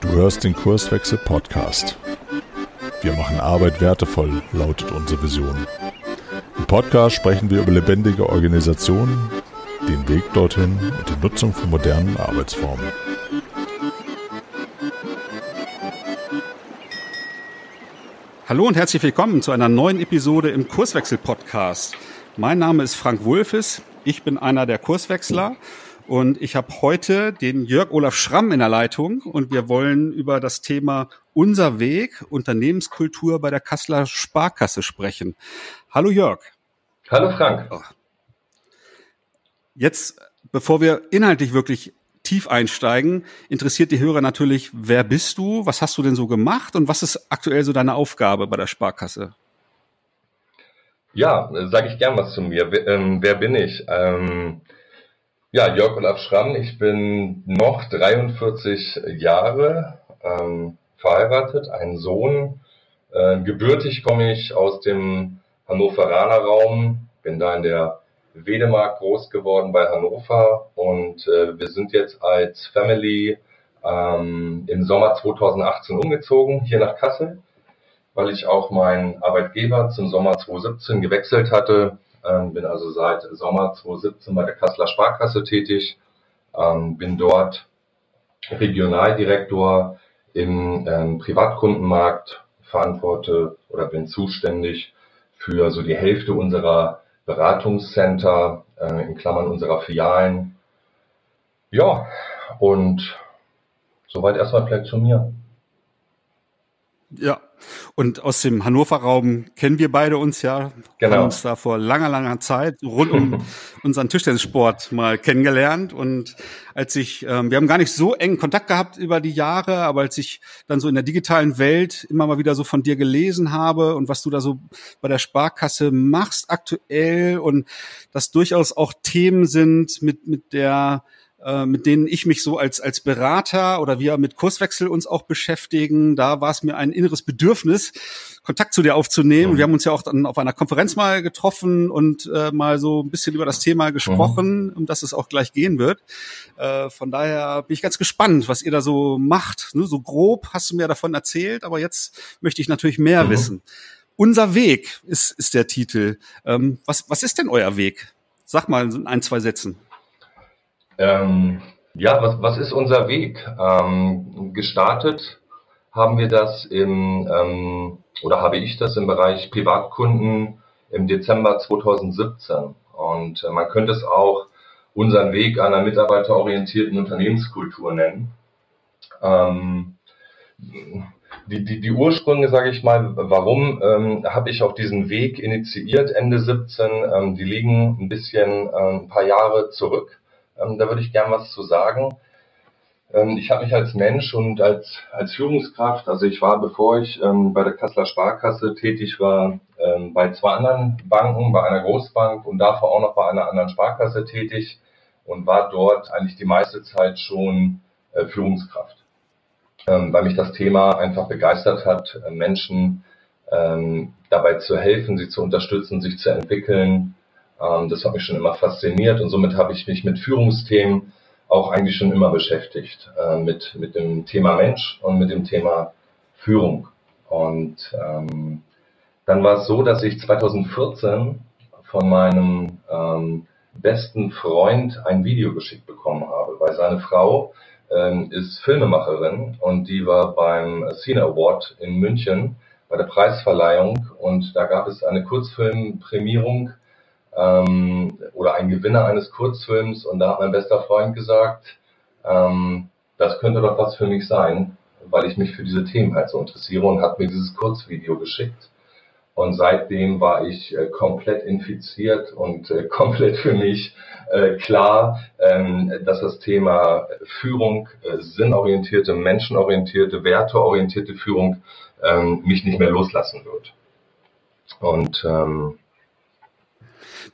Du hörst den Kurswechsel Podcast. Wir machen Arbeit wertevoll, lautet unsere Vision. Im Podcast sprechen wir über lebendige Organisationen, den Weg dorthin und die Nutzung von modernen Arbeitsformen. Hallo und herzlich willkommen zu einer neuen Episode im Kurswechsel Podcast. Mein Name ist Frank Wulfes. Ich bin einer der Kurswechsler und ich habe heute den Jörg Olaf Schramm in der Leitung und wir wollen über das Thema Unser Weg, Unternehmenskultur bei der Kasseler Sparkasse sprechen. Hallo Jörg. Hallo Frank. Jetzt, bevor wir inhaltlich wirklich tief einsteigen, interessiert die Hörer natürlich, wer bist du, was hast du denn so gemacht und was ist aktuell so deine Aufgabe bei der Sparkasse? Ja, sage ich gern was zu mir. Wer, ähm, wer bin ich? Ähm, ja, Jörg Olaf Schramm, ich bin noch 43 Jahre ähm, verheiratet, einen Sohn. Äh, gebürtig komme ich aus dem Hannoveraner Raum, bin da in der Wedemark groß geworden bei Hannover und äh, wir sind jetzt als Family ähm, im Sommer 2018 umgezogen, hier nach Kassel, weil ich auch meinen Arbeitgeber zum Sommer 2017 gewechselt hatte. Ähm, bin also seit Sommer 2017 bei der Kasseler Sparkasse tätig, ähm, bin dort Regionaldirektor im ähm, Privatkundenmarkt, verantworte oder bin zuständig für so die Hälfte unserer Beratungscenter, äh, in Klammern unserer Filialen. Ja, und soweit erstmal vielleicht zu mir. Ja, und aus dem Hannover-Raum kennen wir beide uns ja. Genau. Haben uns da vor langer, langer Zeit rund um unseren Tischtennissport mal kennengelernt. Und als ich, ähm, wir haben gar nicht so engen Kontakt gehabt über die Jahre, aber als ich dann so in der digitalen Welt immer mal wieder so von dir gelesen habe und was du da so bei der Sparkasse machst aktuell und das durchaus auch Themen sind mit, mit der äh, mit denen ich mich so als, als Berater oder wir mit Kurswechsel uns auch beschäftigen. Da war es mir ein inneres Bedürfnis, Kontakt zu dir aufzunehmen. Mhm. Wir haben uns ja auch dann auf einer Konferenz mal getroffen und äh, mal so ein bisschen über das Thema gesprochen, mhm. um das es auch gleich gehen wird. Äh, von daher bin ich ganz gespannt, was ihr da so macht. Ne, so grob hast du mir davon erzählt, aber jetzt möchte ich natürlich mehr mhm. wissen. Unser Weg ist, ist der Titel. Ähm, was, was ist denn euer Weg? Sag mal in ein, zwei Sätzen. Ähm, ja, was, was ist unser Weg? Ähm, gestartet haben wir das im, ähm, oder habe ich das im Bereich Privatkunden im Dezember 2017. Und äh, man könnte es auch unseren Weg einer mitarbeiterorientierten Unternehmenskultur nennen. Ähm, die, die, die Ursprünge, sage ich mal, warum ähm, habe ich auch diesen Weg initiiert Ende 17, ähm, die liegen ein bisschen äh, ein paar Jahre zurück. Ähm, da würde ich gern was zu sagen. Ähm, ich habe mich als Mensch und als, als Führungskraft, also ich war, bevor ich ähm, bei der Kasseler Sparkasse tätig war, ähm, bei zwei anderen Banken, bei einer Großbank und davor auch noch bei einer anderen Sparkasse tätig und war dort eigentlich die meiste Zeit schon äh, Führungskraft. Ähm, weil mich das Thema einfach begeistert hat, äh, Menschen ähm, dabei zu helfen, sie zu unterstützen, sich zu entwickeln, ähm, das hat mich schon immer fasziniert und somit habe ich mich mit Führungsthemen auch eigentlich schon immer beschäftigt, äh, mit, mit dem Thema Mensch und mit dem Thema Führung. Und ähm, dann war es so, dass ich 2014 von meinem ähm, besten Freund ein Video geschickt bekommen habe, weil seine Frau ähm, ist Filmemacherin und die war beim Cine Award in München bei der Preisverleihung und da gab es eine Kurzfilmprämierung ähm, oder ein Gewinner eines Kurzfilms und da hat mein bester Freund gesagt, ähm, das könnte doch was für mich sein, weil ich mich für diese Themen halt so interessiere und hat mir dieses Kurzvideo geschickt. Und seitdem war ich äh, komplett infiziert und äh, komplett für mich äh, klar, ähm, dass das Thema Führung, äh, sinnorientierte, menschenorientierte, werteorientierte Führung ähm, mich nicht mehr loslassen wird. Und ähm,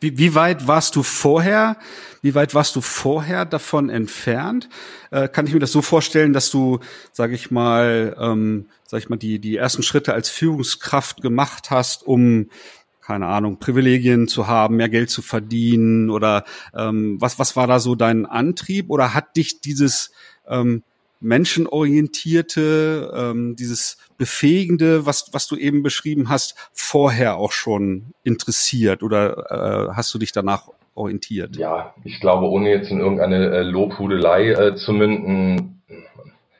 wie, wie weit warst du vorher? Wie weit warst du vorher davon entfernt? Äh, kann ich mir das so vorstellen, dass du, sage ich mal, ähm, sag ich mal, die die ersten Schritte als Führungskraft gemacht hast, um keine Ahnung, Privilegien zu haben, mehr Geld zu verdienen oder ähm, was, was war da so dein Antrieb oder hat dich dieses ähm, menschenorientierte, ähm, dieses befähigende, was, was du eben beschrieben hast, vorher auch schon interessiert oder äh, hast du dich danach orientiert? Ja, ich glaube, ohne jetzt in irgendeine äh, Lobhudelei äh, zu münden,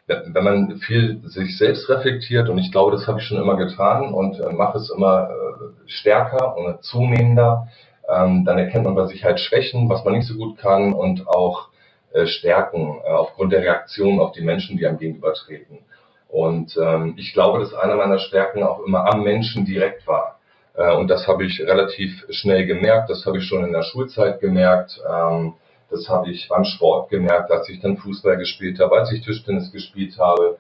wenn man viel sich selbst reflektiert, und ich glaube, das habe ich schon immer getan und äh, mache es immer äh, stärker und zunehmender, ähm, dann erkennt man bei sich halt Schwächen, was man nicht so gut kann und auch äh, Stärken äh, aufgrund der Reaktion auf die Menschen, die einem gegenübertreten. Und ähm, ich glaube, dass einer meiner Stärken auch immer am Menschen direkt war. Äh, und das habe ich relativ schnell gemerkt, das habe ich schon in der Schulzeit gemerkt. Ähm, das habe ich beim Sport gemerkt, als ich dann Fußball gespielt habe, als ich Tischtennis gespielt habe,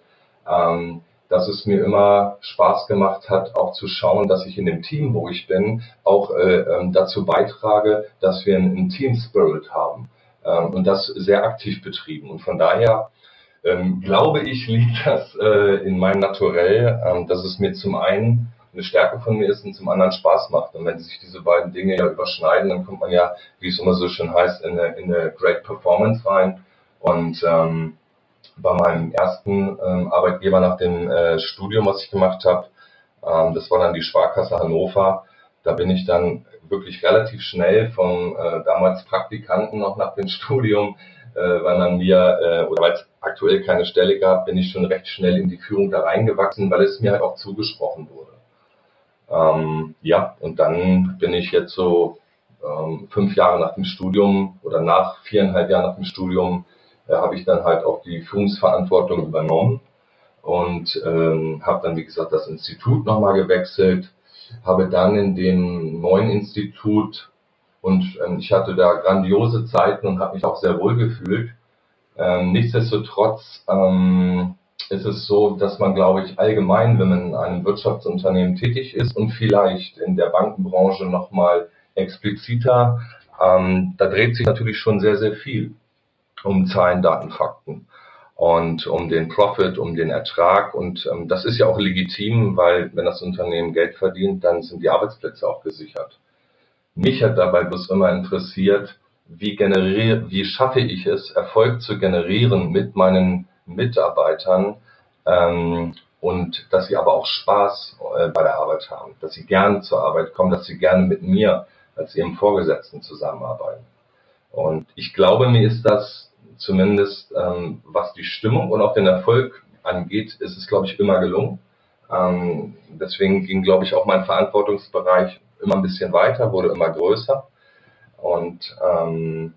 ähm, dass es mir immer Spaß gemacht hat, auch zu schauen, dass ich in dem Team, wo ich bin, auch äh, ähm, dazu beitrage, dass wir einen Team Spirit haben ähm, und das sehr aktiv betrieben. Und von daher ähm, glaube ich, liegt das äh, in meinem Naturell, ähm, dass es mir zum einen eine Stärke von mir ist und zum anderen Spaß macht. Und wenn sich diese beiden Dinge ja überschneiden, dann kommt man ja, wie es immer so schön heißt, in eine, in eine Great Performance rein. Und ähm, bei meinem ersten ähm, Arbeitgeber nach dem äh, Studium, was ich gemacht habe, ähm, das war dann die Sparkasse Hannover, da bin ich dann wirklich relativ schnell vom äh, damals Praktikanten noch nach dem Studium, äh, weil man mir, äh, oder weil es aktuell keine Stelle gab, bin ich schon recht schnell in die Führung da reingewachsen, weil es mir halt auch zugesprochen wurde. Ähm, ja, und dann bin ich jetzt so ähm, fünf Jahre nach dem Studium oder nach viereinhalb Jahren nach dem Studium äh, habe ich dann halt auch die Führungsverantwortung übernommen und ähm, habe dann, wie gesagt, das Institut nochmal gewechselt, habe dann in dem neuen Institut und ähm, ich hatte da grandiose Zeiten und habe mich auch sehr wohl gefühlt. Ähm, nichtsdestotrotz ähm, ist es so, dass man, glaube ich, allgemein, wenn man in einem Wirtschaftsunternehmen tätig ist und vielleicht in der Bankenbranche nochmal expliziter, ähm, da dreht sich natürlich schon sehr, sehr viel um Zahlen, Daten, Fakten und um den Profit, um den Ertrag. Und ähm, das ist ja auch legitim, weil wenn das Unternehmen Geld verdient, dann sind die Arbeitsplätze auch gesichert. Mich hat dabei bloß immer interessiert, wie generiere, wie schaffe ich es, Erfolg zu generieren mit meinen Mitarbeitern ähm, und dass sie aber auch Spaß äh, bei der Arbeit haben, dass sie gerne zur Arbeit kommen, dass sie gerne mit mir als ihrem Vorgesetzten zusammenarbeiten. Und ich glaube, mir ist das zumindest, ähm, was die Stimmung und auch den Erfolg angeht, ist es, glaube ich, immer gelungen. Ähm, deswegen ging, glaube ich, auch mein Verantwortungsbereich immer ein bisschen weiter, wurde immer größer. Und ähm,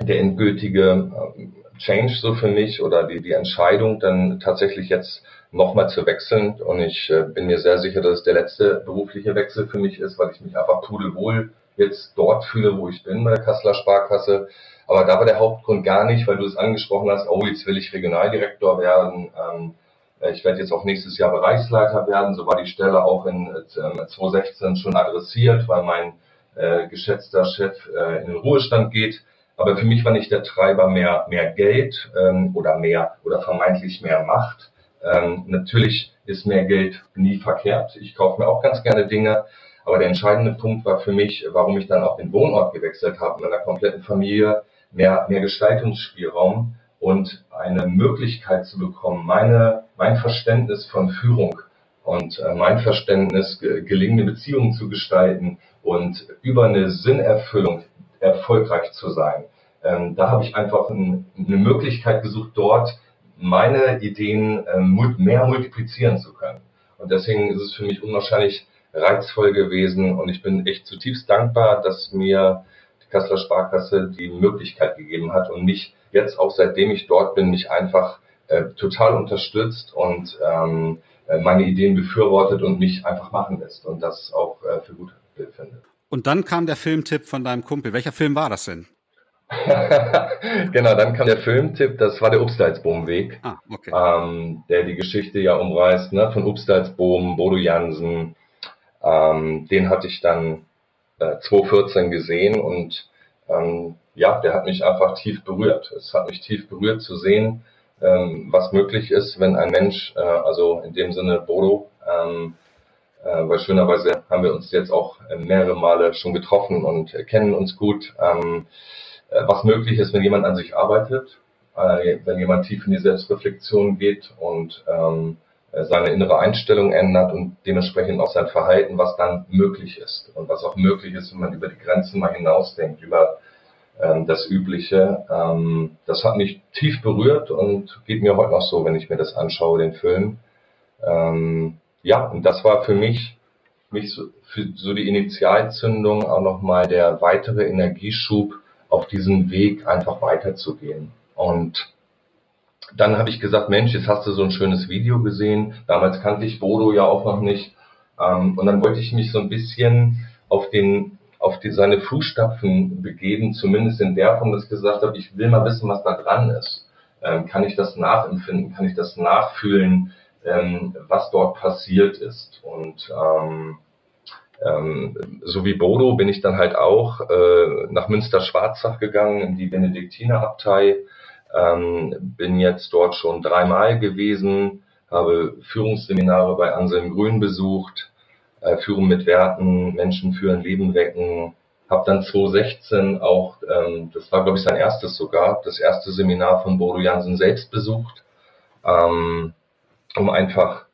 der endgültige ähm, Change so für mich oder die, die Entscheidung dann tatsächlich jetzt nochmal zu wechseln. Und ich äh, bin mir sehr sicher, dass es der letzte berufliche Wechsel für mich ist, weil ich mich einfach pudelwohl jetzt dort fühle, wo ich bin bei der Kasseler Sparkasse. Aber da war der Hauptgrund gar nicht, weil du es angesprochen hast, oh, jetzt will ich Regionaldirektor werden. Ähm, äh, ich werde jetzt auch nächstes Jahr Bereichsleiter werden. So war die Stelle auch in äh, 2016 schon adressiert, weil mein äh, geschätzter Chef äh, in den Ruhestand geht. Aber für mich war nicht der Treiber mehr, mehr Geld ähm, oder mehr oder vermeintlich mehr Macht. Ähm, natürlich ist mehr Geld nie verkehrt. Ich kaufe mir auch ganz gerne Dinge. Aber der entscheidende Punkt war für mich, warum ich dann auch den Wohnort gewechselt habe, mit einer kompletten Familie, mehr, mehr Gestaltungsspielraum und eine Möglichkeit zu bekommen, meine, mein Verständnis von Führung und äh, mein Verständnis, gelingende Beziehungen zu gestalten und über eine Sinnerfüllung erfolgreich zu sein. Ähm, da habe ich einfach ein, eine Möglichkeit gesucht, dort meine Ideen ähm, mehr multiplizieren zu können. Und deswegen ist es für mich unwahrscheinlich reizvoll gewesen und ich bin echt zutiefst dankbar, dass mir die Kasseler Sparkasse die Möglichkeit gegeben hat und mich jetzt auch seitdem ich dort bin, mich einfach äh, total unterstützt und ähm, äh, meine Ideen befürwortet und mich einfach machen lässt und das auch äh, für gut findet. Und dann kam der Filmtipp von deinem Kumpel. Welcher Film war das denn? genau, dann kam der Filmtipp, das war der Upstalsboom-Weg, ah, okay. ähm, der die Geschichte ja umreißt, ne, von Upstalsboom, Bodo Jansen. Ähm, den hatte ich dann äh, 2014 gesehen und ähm, ja, der hat mich einfach tief berührt. Es hat mich tief berührt zu sehen, was möglich ist, wenn ein Mensch, äh, also in dem Sinne Bodo, ähm, äh, weil schönerweise haben wir uns jetzt auch mehrere Male schon getroffen und kennen uns gut, ähm, äh, was möglich ist, wenn jemand an sich arbeitet, äh, wenn jemand tief in die Selbstreflexion geht und ähm, seine innere Einstellung ändert und dementsprechend auch sein Verhalten, was dann möglich ist und was auch möglich ist, wenn man über die Grenzen mal hinausdenkt, über ähm, das Übliche. Ähm, das hat mich tief berührt und geht mir heute noch so, wenn ich mir das anschaue, den Film. Ähm, ja, und das war für mich, mich so, für so die Initialzündung auch nochmal der weitere Energieschub auf diesen Weg einfach weiterzugehen. Und dann habe ich gesagt, Mensch, jetzt hast du so ein schönes Video gesehen. Damals kannte ich Bodo ja auch noch nicht. Ähm, und dann wollte ich mich so ein bisschen auf den auf die, seine Fußstapfen begeben, zumindest in der Form, dass ich gesagt habe, ich will mal wissen, was da dran ist. Ähm, kann ich das nachempfinden? Kann ich das nachfühlen, ähm, was dort passiert ist? Und ähm, ähm, so wie Bodo bin ich dann halt auch äh, nach Münster-Schwarzach gegangen, in die Benediktinerabtei. Ähm, bin jetzt dort schon dreimal gewesen, habe Führungsseminare bei Anselm Grün besucht, äh, Führen mit Werten, Menschen führen, Leben wecken. Habe dann 2016 auch, ähm, das war glaube ich sein erstes sogar, das erste Seminar von Bodo Jansen selbst besucht, ähm, um einfach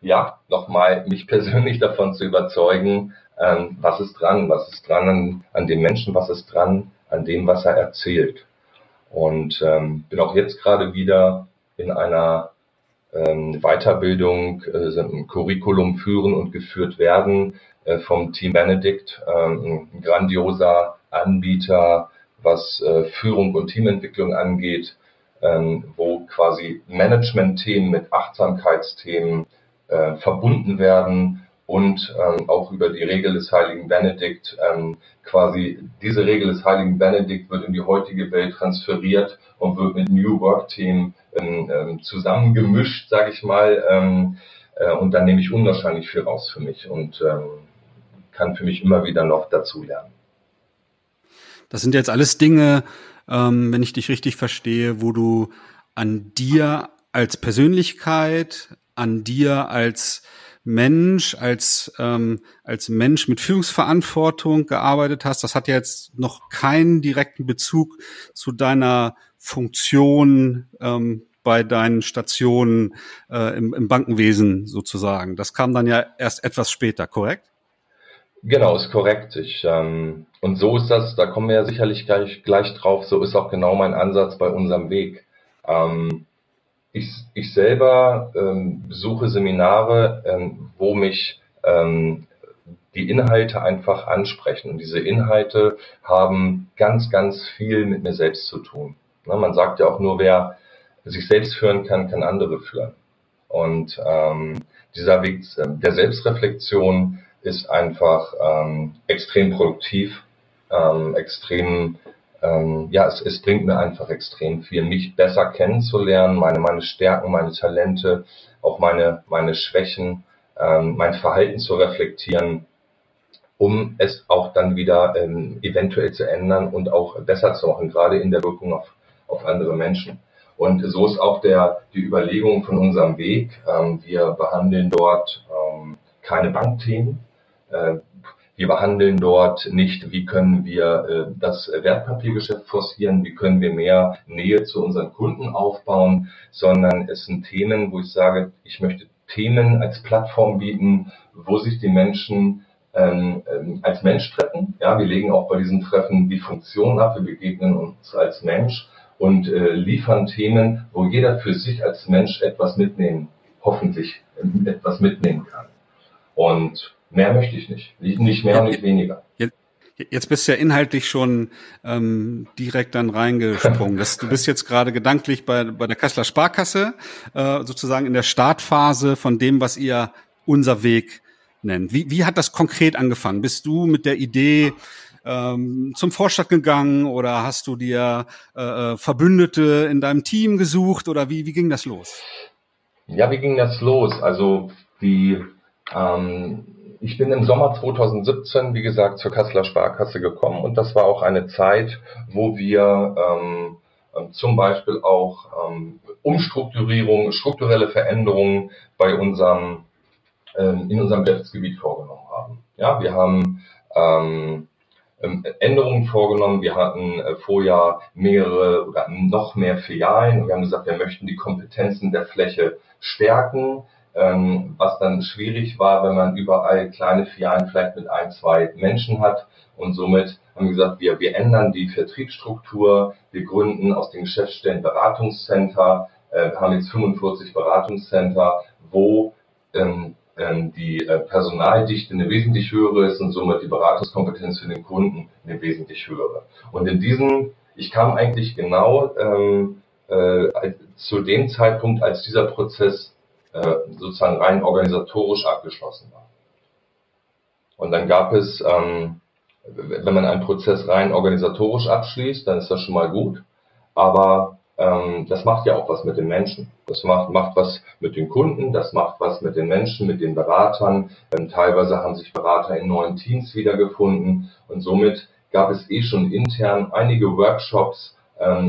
ja nochmal mich persönlich davon zu überzeugen, ähm, was ist dran, was ist dran an, an dem Menschen, was ist dran an dem, was er erzählt. Und ähm, bin auch jetzt gerade wieder in einer ähm, Weiterbildung, äh, ein Curriculum führen und geführt werden äh, vom Team Benedict, äh, ein grandioser Anbieter, was äh, Führung und Teamentwicklung angeht, ähm, wo quasi Management-Themen mit Achtsamkeitsthemen verbunden werden und ähm, auch über die Regel des heiligen Benedikt. Ähm, quasi diese Regel des heiligen Benedikt wird in die heutige Welt transferiert und wird mit New Work-Themen ähm, ähm, zusammengemischt, sage ich mal. Ähm, äh, und dann nehme ich unwahrscheinlich viel raus für mich und ähm, kann für mich immer wieder noch dazulernen. Das sind jetzt alles Dinge, ähm, wenn ich dich richtig verstehe, wo du an dir als Persönlichkeit, an dir als Mensch, als, ähm, als Mensch mit Führungsverantwortung gearbeitet hast. Das hat ja jetzt noch keinen direkten Bezug zu deiner Funktion ähm, bei deinen Stationen äh, im, im Bankenwesen sozusagen. Das kam dann ja erst etwas später, korrekt? Genau, ist korrekt. Ich, ähm, und so ist das, da kommen wir ja sicherlich gleich, gleich drauf, so ist auch genau mein Ansatz bei unserem Weg. Ähm, ich, ich selber ähm, besuche Seminare, ähm, wo mich ähm, die Inhalte einfach ansprechen. Und diese Inhalte haben ganz, ganz viel mit mir selbst zu tun. Ne, man sagt ja auch nur, wer sich selbst führen kann, kann andere führen. Und ähm, dieser Weg ähm, der Selbstreflexion ist einfach ähm, extrem produktiv, ähm, extrem ähm, ja, es, es bringt mir einfach extrem viel, mich besser kennenzulernen, meine, meine Stärken, meine Talente, auch meine, meine Schwächen, ähm, mein Verhalten zu reflektieren, um es auch dann wieder ähm, eventuell zu ändern und auch besser zu machen, gerade in der Wirkung auf, auf andere Menschen. Und so ist auch der, die Überlegung von unserem Weg. Ähm, wir behandeln dort ähm, keine Bankthemen. Äh, wir behandeln dort nicht, wie können wir äh, das Wertpapiergeschäft forcieren, wie können wir mehr Nähe zu unseren Kunden aufbauen, sondern es sind Themen, wo ich sage, ich möchte Themen als Plattform bieten, wo sich die Menschen ähm, ähm, als Mensch treffen. Ja, wir legen auch bei diesen Treffen die Funktion ab, wir begegnen uns als Mensch und äh, liefern Themen, wo jeder für sich als Mensch etwas mitnehmen, hoffentlich äh, etwas mitnehmen kann. Und Mehr möchte ich nicht. Nicht mehr und nicht weniger. Jetzt bist du ja inhaltlich schon ähm, direkt dann reingesprungen. Das, du bist jetzt gerade gedanklich bei, bei der Kasseler Sparkasse, äh, sozusagen in der Startphase von dem, was ihr unser Weg nennt. Wie, wie hat das konkret angefangen? Bist du mit der Idee ähm, zum Vorstand gegangen oder hast du dir äh, äh Verbündete in deinem Team gesucht oder wie, wie ging das los? Ja, wie ging das los? Also die ähm, ich bin im Sommer 2017, wie gesagt, zur Kasseler Sparkasse gekommen und das war auch eine Zeit, wo wir ähm, ähm, zum Beispiel auch ähm, Umstrukturierung, strukturelle Veränderungen bei unserem ähm, in unserem Geschäftsgebiet vorgenommen haben. Ja, wir haben ähm, ähm, Änderungen vorgenommen. Wir hatten äh, vorher mehrere oder noch mehr Filialen. Wir haben gesagt, wir möchten die Kompetenzen der Fläche stärken, ähm, was dann schwierig war, wenn man überall kleine Filialen vielleicht mit ein, zwei Menschen hat. Und somit haben wir gesagt, wir, wir ändern die Vertriebsstruktur, wir gründen aus den Geschäftsstellen Beratungscenter, äh, haben jetzt 45 Beratungscenter, wo ähm, ähm, die äh, Personaldichte eine wesentlich höhere ist und somit die Beratungskompetenz für den Kunden eine wesentlich höhere. Und in diesem, ich kam eigentlich genau ähm, äh, zu dem Zeitpunkt, als dieser Prozess sozusagen rein organisatorisch abgeschlossen war. Und dann gab es, ähm, wenn man einen Prozess rein organisatorisch abschließt, dann ist das schon mal gut. Aber ähm, das macht ja auch was mit den Menschen. Das macht, macht was mit den Kunden, das macht was mit den Menschen, mit den Beratern. Ähm, teilweise haben sich Berater in neuen Teams wiedergefunden und somit gab es eh schon intern einige Workshops,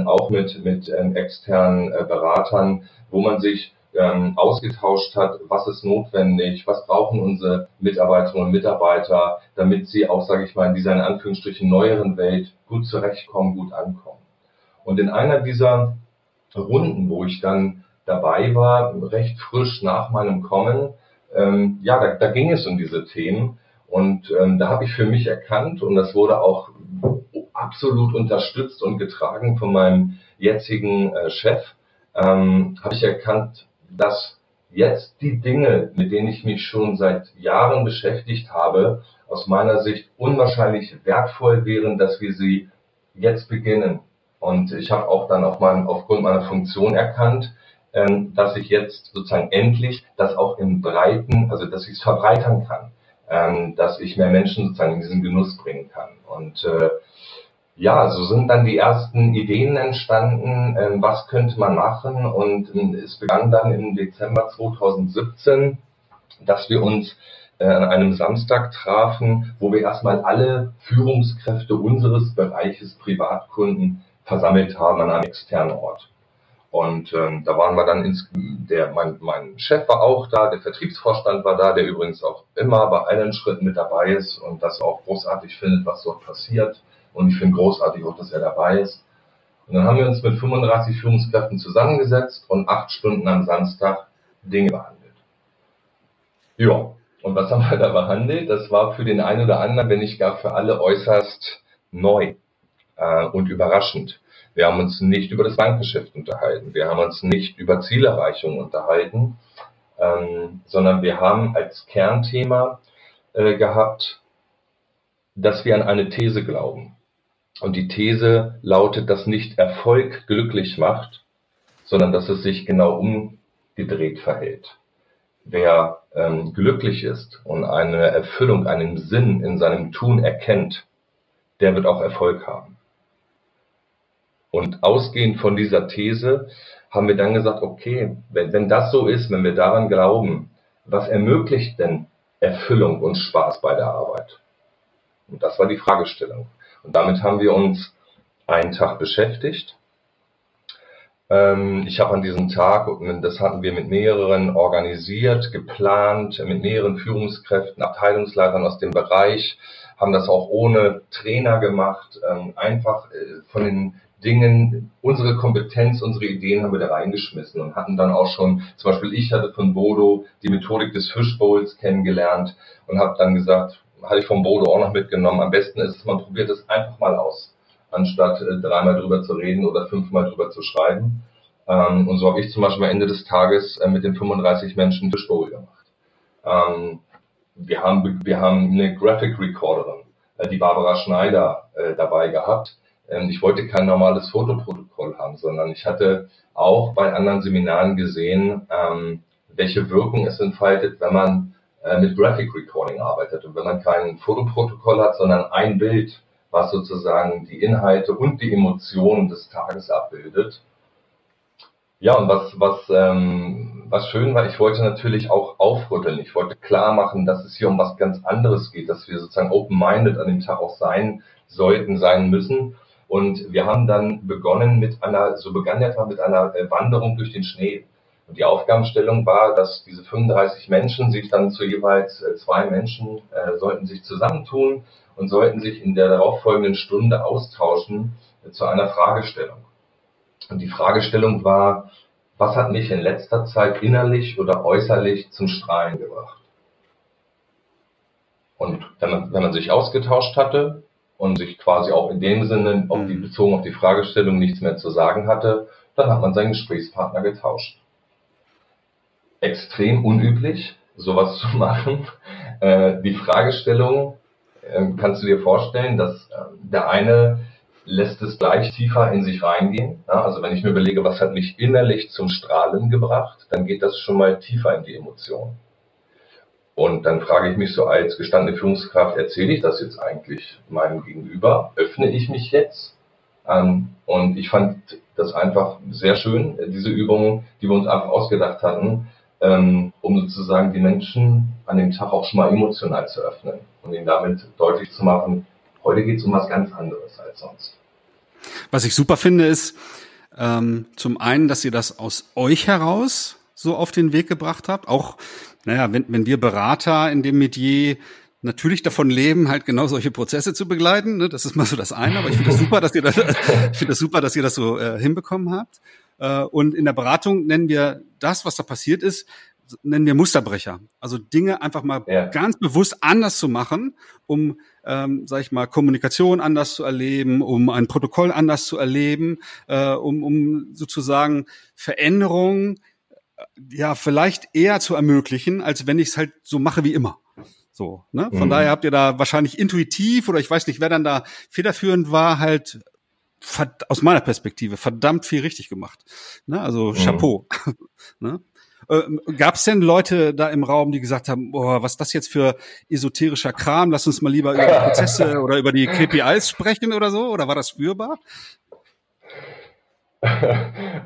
auch mit, mit externen äh, Beratern, wo man sich ähm, ausgetauscht hat, was ist notwendig, was brauchen unsere Mitarbeiterinnen und Mitarbeiter, damit sie auch, sage ich mal, in dieser in Anführungsstrichen neueren Welt gut zurechtkommen, gut ankommen. Und in einer dieser Runden, wo ich dann dabei war, recht frisch nach meinem Kommen, ähm, ja, da, da ging es um diese Themen. Und ähm, da habe ich für mich erkannt, und das wurde auch absolut unterstützt und getragen von meinem jetzigen äh, Chef, ähm, habe ich erkannt, dass jetzt die Dinge, mit denen ich mich schon seit Jahren beschäftigt habe, aus meiner Sicht unwahrscheinlich wertvoll wären, dass wir sie jetzt beginnen und ich habe auch dann auf mein, aufgrund meiner Funktion erkannt, ähm, dass ich jetzt sozusagen endlich das auch im Breiten, also dass ich es verbreitern kann, ähm, dass ich mehr Menschen sozusagen in diesen Genuss bringen kann. Und äh, ja, so sind dann die ersten Ideen entstanden, ähm, was könnte man machen. Und äh, es begann dann im Dezember 2017, dass wir uns äh, an einem Samstag trafen, wo wir erstmal alle Führungskräfte unseres Bereiches Privatkunden versammelt haben an einem externen Ort. Und ähm, da waren wir dann ins, der, mein, mein Chef war auch da, der Vertriebsvorstand war da, der übrigens auch immer bei allen Schritten mit dabei ist und das auch großartig findet, was dort passiert. Und ich finde großartig auch, dass er dabei ist. Und dann haben wir uns mit 35 Führungskräften zusammengesetzt und acht Stunden am Samstag Dinge behandelt. Ja, und was haben wir da behandelt? Das war für den einen oder anderen, wenn nicht gar für alle, äußerst neu äh, und überraschend. Wir haben uns nicht über das Bankgeschäft unterhalten. Wir haben uns nicht über Zielerreichung unterhalten, ähm, sondern wir haben als Kernthema äh, gehabt, dass wir an eine These glauben. Und die These lautet, dass nicht Erfolg glücklich macht, sondern dass es sich genau umgedreht verhält. Wer ähm, glücklich ist und eine Erfüllung, einen Sinn in seinem Tun erkennt, der wird auch Erfolg haben. Und ausgehend von dieser These haben wir dann gesagt, okay, wenn, wenn das so ist, wenn wir daran glauben, was ermöglicht denn Erfüllung und Spaß bei der Arbeit? Und das war die Fragestellung. Und damit haben wir uns einen Tag beschäftigt. Ähm, ich habe an diesem Tag, das hatten wir mit mehreren organisiert, geplant, mit mehreren Führungskräften, Abteilungsleitern aus dem Bereich, haben das auch ohne Trainer gemacht, ähm, einfach äh, von den Dingen, unsere Kompetenz, unsere Ideen haben wir da reingeschmissen und hatten dann auch schon, zum Beispiel ich hatte von Bodo die Methodik des Fishbowls kennengelernt und habe dann gesagt, hatte ich von Bodo auch noch mitgenommen, am besten ist es, man probiert es einfach mal aus, anstatt äh, dreimal drüber zu reden oder fünfmal drüber zu schreiben. Ähm, und so habe ich zum Beispiel am Ende des Tages äh, mit den 35 Menschen Fishbowl gemacht. Ähm, wir haben, wir haben eine Graphic Recorderin, äh, die Barbara Schneider, äh, dabei gehabt, ähm, ich wollte kein normales Fotoprotokoll haben, sondern ich hatte auch bei anderen Seminaren gesehen, ähm, welche Wirkung es entfaltet, wenn man äh, mit Graphic Recording arbeitet und wenn man kein Fotoprotokoll hat, sondern ein Bild, was sozusagen die Inhalte und die Emotionen des Tages abbildet. Ja, und was, was, ähm, was schön war, ich wollte natürlich auch aufrütteln. Ich wollte klar machen, dass es hier um was ganz anderes geht, dass wir sozusagen open-minded an dem Tag auch sein sollten, sein müssen. Und wir haben dann begonnen mit einer, so begann der Tag mit einer äh, Wanderung durch den Schnee. Und die Aufgabenstellung war, dass diese 35 Menschen sich dann zu jeweils äh, zwei Menschen äh, sollten sich zusammentun und sollten sich in der darauffolgenden Stunde austauschen äh, zu einer Fragestellung. Und die Fragestellung war, was hat mich in letzter Zeit innerlich oder äußerlich zum Strahlen gebracht? Und wenn man, wenn man sich ausgetauscht hatte und sich quasi auch in dem Sinne auf die, mhm. bezogen auf die Fragestellung nichts mehr zu sagen hatte, dann hat man seinen Gesprächspartner getauscht extrem unüblich, sowas zu machen. Äh, die Fragestellung äh, kannst du dir vorstellen, dass äh, der eine lässt es gleich tiefer in sich reingehen. Ja, also wenn ich mir überlege, was hat mich innerlich zum Strahlen gebracht, dann geht das schon mal tiefer in die Emotionen. Und dann frage ich mich so als gestandene Führungskraft, erzähle ich das jetzt eigentlich meinem Gegenüber? Öffne ich mich jetzt? Ähm, und ich fand das einfach sehr schön, diese Übungen, die wir uns einfach ausgedacht hatten, ähm, um sozusagen die Menschen an dem Tag auch schon mal emotional zu öffnen und ihnen damit deutlich zu machen, heute geht es um was ganz anderes als sonst. Was ich super finde, ist ähm, zum einen, dass ihr das aus euch heraus so auf den Weg gebracht habt. Auch, naja, wenn, wenn wir Berater in dem Metier natürlich davon leben, halt genau solche Prozesse zu begleiten. Ne? Das ist mal so das eine, aber ich finde das super, dass ihr das, ich finde das super, dass ihr das so äh, hinbekommen habt. Äh, und in der Beratung nennen wir das, was da passiert ist, nennen wir Musterbrecher. Also Dinge einfach mal ja. ganz bewusst anders zu machen, um, ähm, sag ich mal, Kommunikation anders zu erleben, um ein Protokoll anders zu erleben, äh, um, um sozusagen Veränderungen äh, ja vielleicht eher zu ermöglichen, als wenn ich es halt so mache wie immer. So, ne? Von mhm. daher habt ihr da wahrscheinlich intuitiv oder ich weiß nicht, wer dann da federführend war, halt aus meiner Perspektive verdammt viel richtig gemacht. Ne? Also mhm. Chapeau. ne? Äh, Gab es denn Leute da im Raum, die gesagt haben, boah, was ist das jetzt für esoterischer Kram? Lass uns mal lieber über die Prozesse oder über die KPIs sprechen oder so? Oder war das spürbar?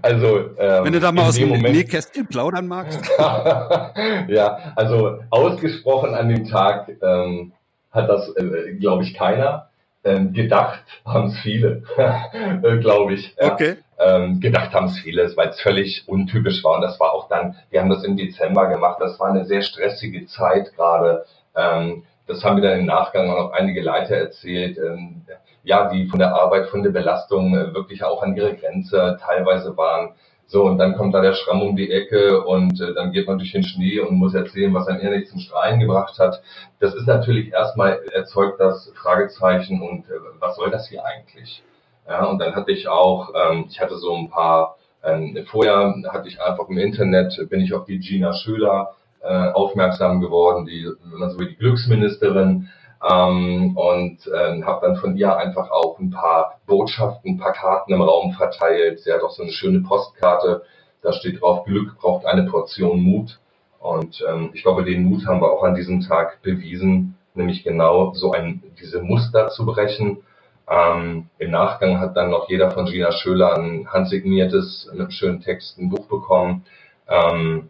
Also, ähm, wenn du da mal aus dem Moment... Nähkästchen plaudern magst. ja, also ausgesprochen an dem Tag ähm, hat das, äh, glaube ich, keiner. Ähm, gedacht haben es viele, äh, glaube ich. Ja. Okay. Ähm, gedacht haben es viele, weil es völlig untypisch war. Und das war auch dann, wir haben das im Dezember gemacht, das war eine sehr stressige Zeit gerade. Ähm, das haben wir dann im Nachgang auch noch einige Leiter erzählt, ähm, ja, die von der Arbeit, von der Belastung äh, wirklich auch an ihre Grenze teilweise waren. So, und dann kommt da der Schramm um die Ecke und äh, dann geht man durch den Schnee und muss erzählen, was ein ehrlich zum Strahlen gebracht hat. Das ist natürlich erstmal erzeugt das Fragezeichen und äh, was soll das hier eigentlich? Ja, und dann hatte ich auch, ähm, ich hatte so ein paar, ähm, vorher hatte ich einfach im Internet, bin ich auf die Gina Schöler äh, aufmerksam geworden, die, wenn so wie die Glücksministerin, ähm, und ähm, habe dann von ihr einfach auch ein paar Botschaften, ein paar Karten im Raum verteilt. Sie hat auch so eine schöne Postkarte, da steht drauf, Glück braucht eine Portion Mut. Und ähm, ich glaube, den Mut haben wir auch an diesem Tag bewiesen, nämlich genau so ein, diese Muster zu brechen. Ähm, Im Nachgang hat dann noch jeder von Gina Schöler ein handsigniertes, mit schönen Text, ein Buch bekommen. Ähm,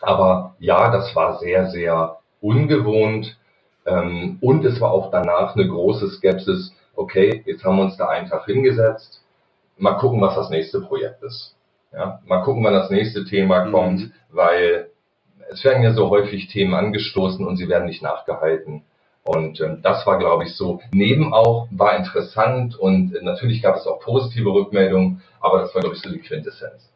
aber ja, das war sehr, sehr ungewohnt. Ähm, und es war auch danach eine große Skepsis, okay, jetzt haben wir uns da einen Tag hingesetzt, mal gucken, was das nächste Projekt ist. Ja, mal gucken, wann das nächste Thema mhm. kommt, mhm. weil es werden ja so häufig Themen angestoßen und sie werden nicht nachgehalten. Und ähm, das war, glaube ich, so. Neben auch war interessant und äh, natürlich gab es auch positive Rückmeldungen, aber das war, glaube ich, so die Quintessenz.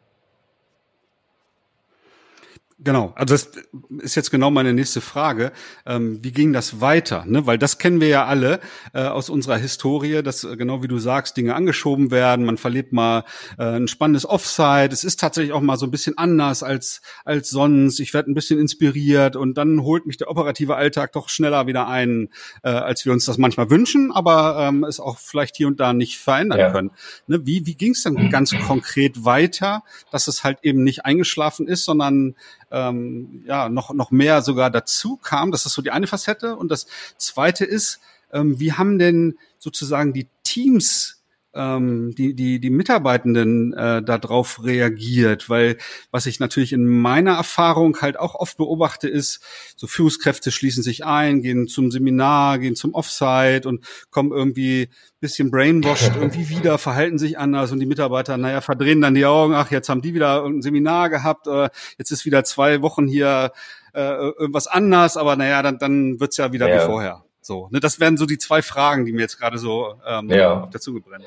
Genau, also das ist jetzt genau meine nächste Frage. Ähm, wie ging das weiter? Ne? Weil das kennen wir ja alle äh, aus unserer Historie, dass äh, genau wie du sagst, Dinge angeschoben werden, man verlebt mal äh, ein spannendes Offside. Es ist tatsächlich auch mal so ein bisschen anders als, als sonst. Ich werde ein bisschen inspiriert und dann holt mich der operative Alltag doch schneller wieder ein, äh, als wir uns das manchmal wünschen, aber ähm, es auch vielleicht hier und da nicht verändern ja. können. Ne? Wie, wie ging es dann ganz konkret weiter, dass es halt eben nicht eingeschlafen ist, sondern ähm, ja noch noch mehr sogar dazu kam. Das ist so die eine Facette. Und das zweite ist, ähm, wie haben denn sozusagen die Teams ähm, die, die, die Mitarbeitenden äh, darauf reagiert, weil was ich natürlich in meiner Erfahrung halt auch oft beobachte, ist, so Führungskräfte schließen sich ein, gehen zum Seminar, gehen zum Offsite und kommen irgendwie bisschen brainwashed irgendwie wieder, verhalten sich anders und die Mitarbeiter, naja, verdrehen dann die Augen, ach, jetzt haben die wieder ein Seminar gehabt, äh, jetzt ist wieder zwei Wochen hier äh, irgendwas anders, aber naja, dann, dann wird's ja wieder ja. wie vorher. So, ne, das wären so die zwei Fragen, die mir jetzt gerade so ähm, ja. auf der Zunge brennen.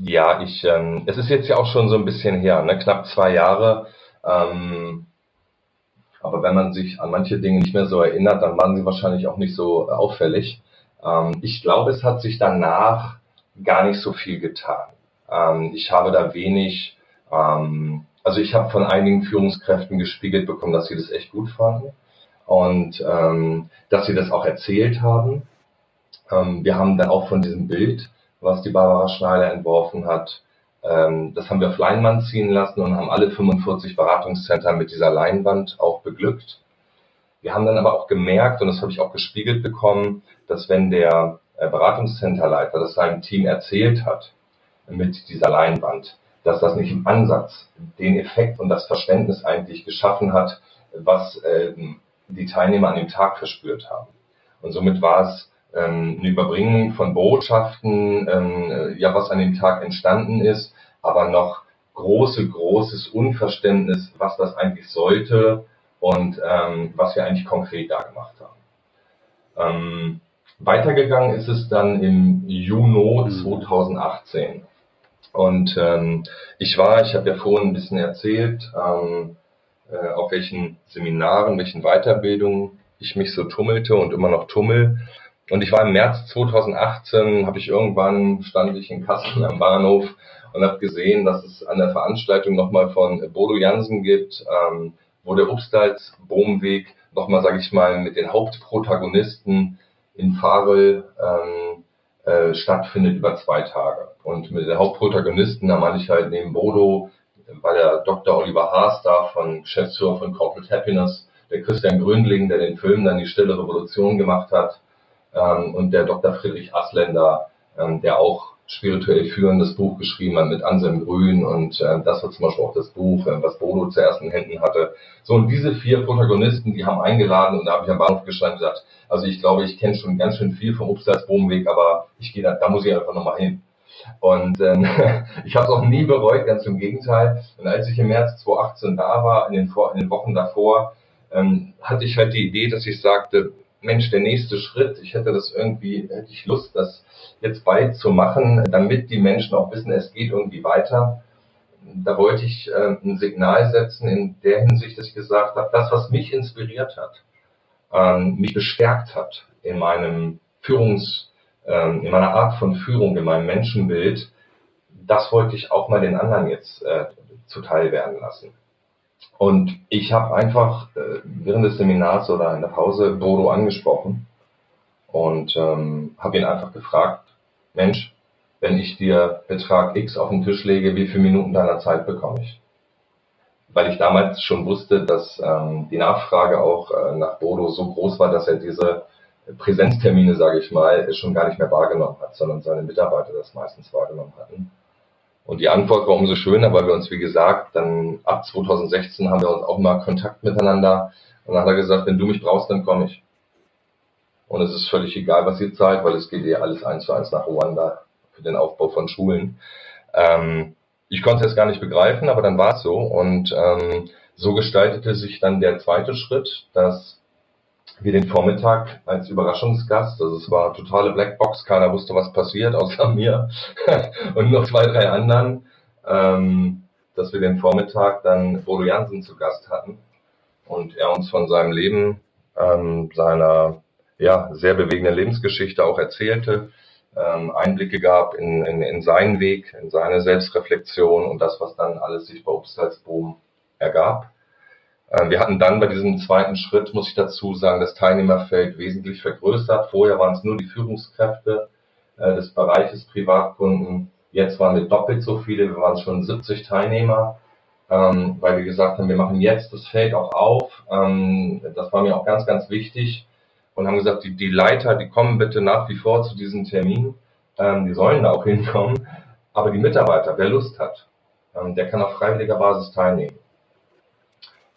Ja, ich, ähm, es ist jetzt ja auch schon so ein bisschen her, ne? knapp zwei Jahre. Ähm, aber wenn man sich an manche Dinge nicht mehr so erinnert, dann waren sie wahrscheinlich auch nicht so auffällig. Ähm, ich glaube, es hat sich danach gar nicht so viel getan. Ähm, ich habe da wenig, ähm, also ich habe von einigen Führungskräften gespiegelt bekommen, dass sie das echt gut fanden und ähm, dass sie das auch erzählt haben. Ähm, wir haben dann auch von diesem Bild, was die Barbara Schneider entworfen hat, ähm, das haben wir auf Leinwand ziehen lassen und haben alle 45 Beratungscenter mit dieser Leinwand auch beglückt. Wir haben dann aber auch gemerkt, und das habe ich auch gespiegelt bekommen, dass wenn der äh, das seinem Team erzählt hat mit dieser Leinwand, dass das nicht im Ansatz den Effekt und das Verständnis eigentlich geschaffen hat, was ähm, die Teilnehmer an dem Tag verspürt haben. Und somit war es ähm, eine Überbringung von Botschaften, ähm, äh, ja, was an dem Tag entstanden ist, aber noch große, großes Unverständnis, was das eigentlich sollte und ähm, was wir eigentlich konkret da gemacht haben. Ähm, weitergegangen ist es dann im Juni 2018. Und ähm, ich war, ich habe ja vorhin ein bisschen erzählt, ähm, äh, auf welchen Seminaren, welchen Weiterbildungen ich mich so tummelte und immer noch tummel. Und ich war im März 2018, habe ich irgendwann, stand ich in Kassel am Bahnhof und habe gesehen, dass es an der Veranstaltung nochmal von Bodo Jansen gibt, ähm, wo der Upstalsboomweg nochmal, sage ich mal, mit den Hauptprotagonisten in Farel ähm, äh, stattfindet über zwei Tage. Und mit den Hauptprotagonisten, da meine ich halt neben Bodo war der Dr. Oliver Haas da von Geschäftsführer von Corporate Happiness, der Christian Gründling, der den Film dann die Stille Revolution gemacht hat, ähm, und der Dr. Friedrich Asländer, ähm, der auch spirituell führendes Buch geschrieben hat mit Anselm Grün und äh, das war zum Beispiel auch das Buch, äh, was Bodo zuerst in Händen hatte. So, und diese vier Protagonisten, die haben eingeladen und da habe ich am Bahnhof gestanden und gesagt, also ich glaube, ich kenne schon ganz schön viel vom Upsalzbogenweg, aber ich gehe da, da muss ich einfach nochmal hin. Und ähm, ich habe es auch nie bereut, ganz im Gegenteil. Und als ich im März 2018 da war, in den, Vor in den Wochen davor, ähm, hatte ich halt die Idee, dass ich sagte, Mensch, der nächste Schritt, ich hätte das irgendwie, hätte ich Lust, das jetzt bald zu machen, damit die Menschen auch wissen, es geht irgendwie weiter. Da wollte ich äh, ein Signal setzen in der Hinsicht, dass ich gesagt habe, das, was mich inspiriert hat, ähm, mich bestärkt hat in meinem Führungs, ähm, in meiner Art von Führung, in meinem Menschenbild, das wollte ich auch mal den anderen jetzt äh, zuteil werden lassen. Und ich habe einfach äh, während des Seminars oder in der Pause Bodo angesprochen und ähm, habe ihn einfach gefragt, Mensch, wenn ich dir Betrag X auf den Tisch lege, wie viele Minuten deiner Zeit bekomme ich? Weil ich damals schon wusste, dass ähm, die Nachfrage auch äh, nach Bodo so groß war, dass er diese Präsenztermine, sage ich mal, schon gar nicht mehr wahrgenommen hat, sondern seine Mitarbeiter das meistens wahrgenommen hatten. Und die Antwort war umso schöner, weil wir uns, wie gesagt, dann ab 2016 haben wir uns auch mal Kontakt miteinander. Und dann hat er gesagt, wenn du mich brauchst, dann komme ich. Und es ist völlig egal, was ihr zahlt, weil es geht eh alles eins zu eins nach Ruanda für den Aufbau von Schulen. Ähm, ich konnte es gar nicht begreifen, aber dann war es so. Und ähm, so gestaltete sich dann der zweite Schritt, dass wir den Vormittag als Überraschungsgast, also es war totale Blackbox, keiner wusste, was passiert, außer mir und noch zwei, drei anderen, ähm, dass wir den Vormittag dann Bodo Jansen zu Gast hatten und er uns von seinem Leben, ähm, seiner ja, sehr bewegenden Lebensgeschichte auch erzählte, ähm, Einblicke gab in, in, in seinen Weg, in seine Selbstreflexion und das, was dann alles sich bei Obstalsboom ergab. Ähm, wir hatten dann bei diesem zweiten Schritt, muss ich dazu sagen, das Teilnehmerfeld wesentlich vergrößert. Vorher waren es nur die Führungskräfte äh, des Bereiches Privatkunden. Jetzt waren wir doppelt so viele, wir waren schon 70 Teilnehmer, ähm, weil wir gesagt haben, wir machen jetzt das Feld auch auf. Ähm, das war mir auch ganz, ganz wichtig und haben gesagt, die, Leiter, die kommen bitte nach wie vor zu diesem Termin. die sollen da auch hinkommen. Aber die Mitarbeiter, wer Lust hat, ähm, der kann auf freiwilliger Basis teilnehmen.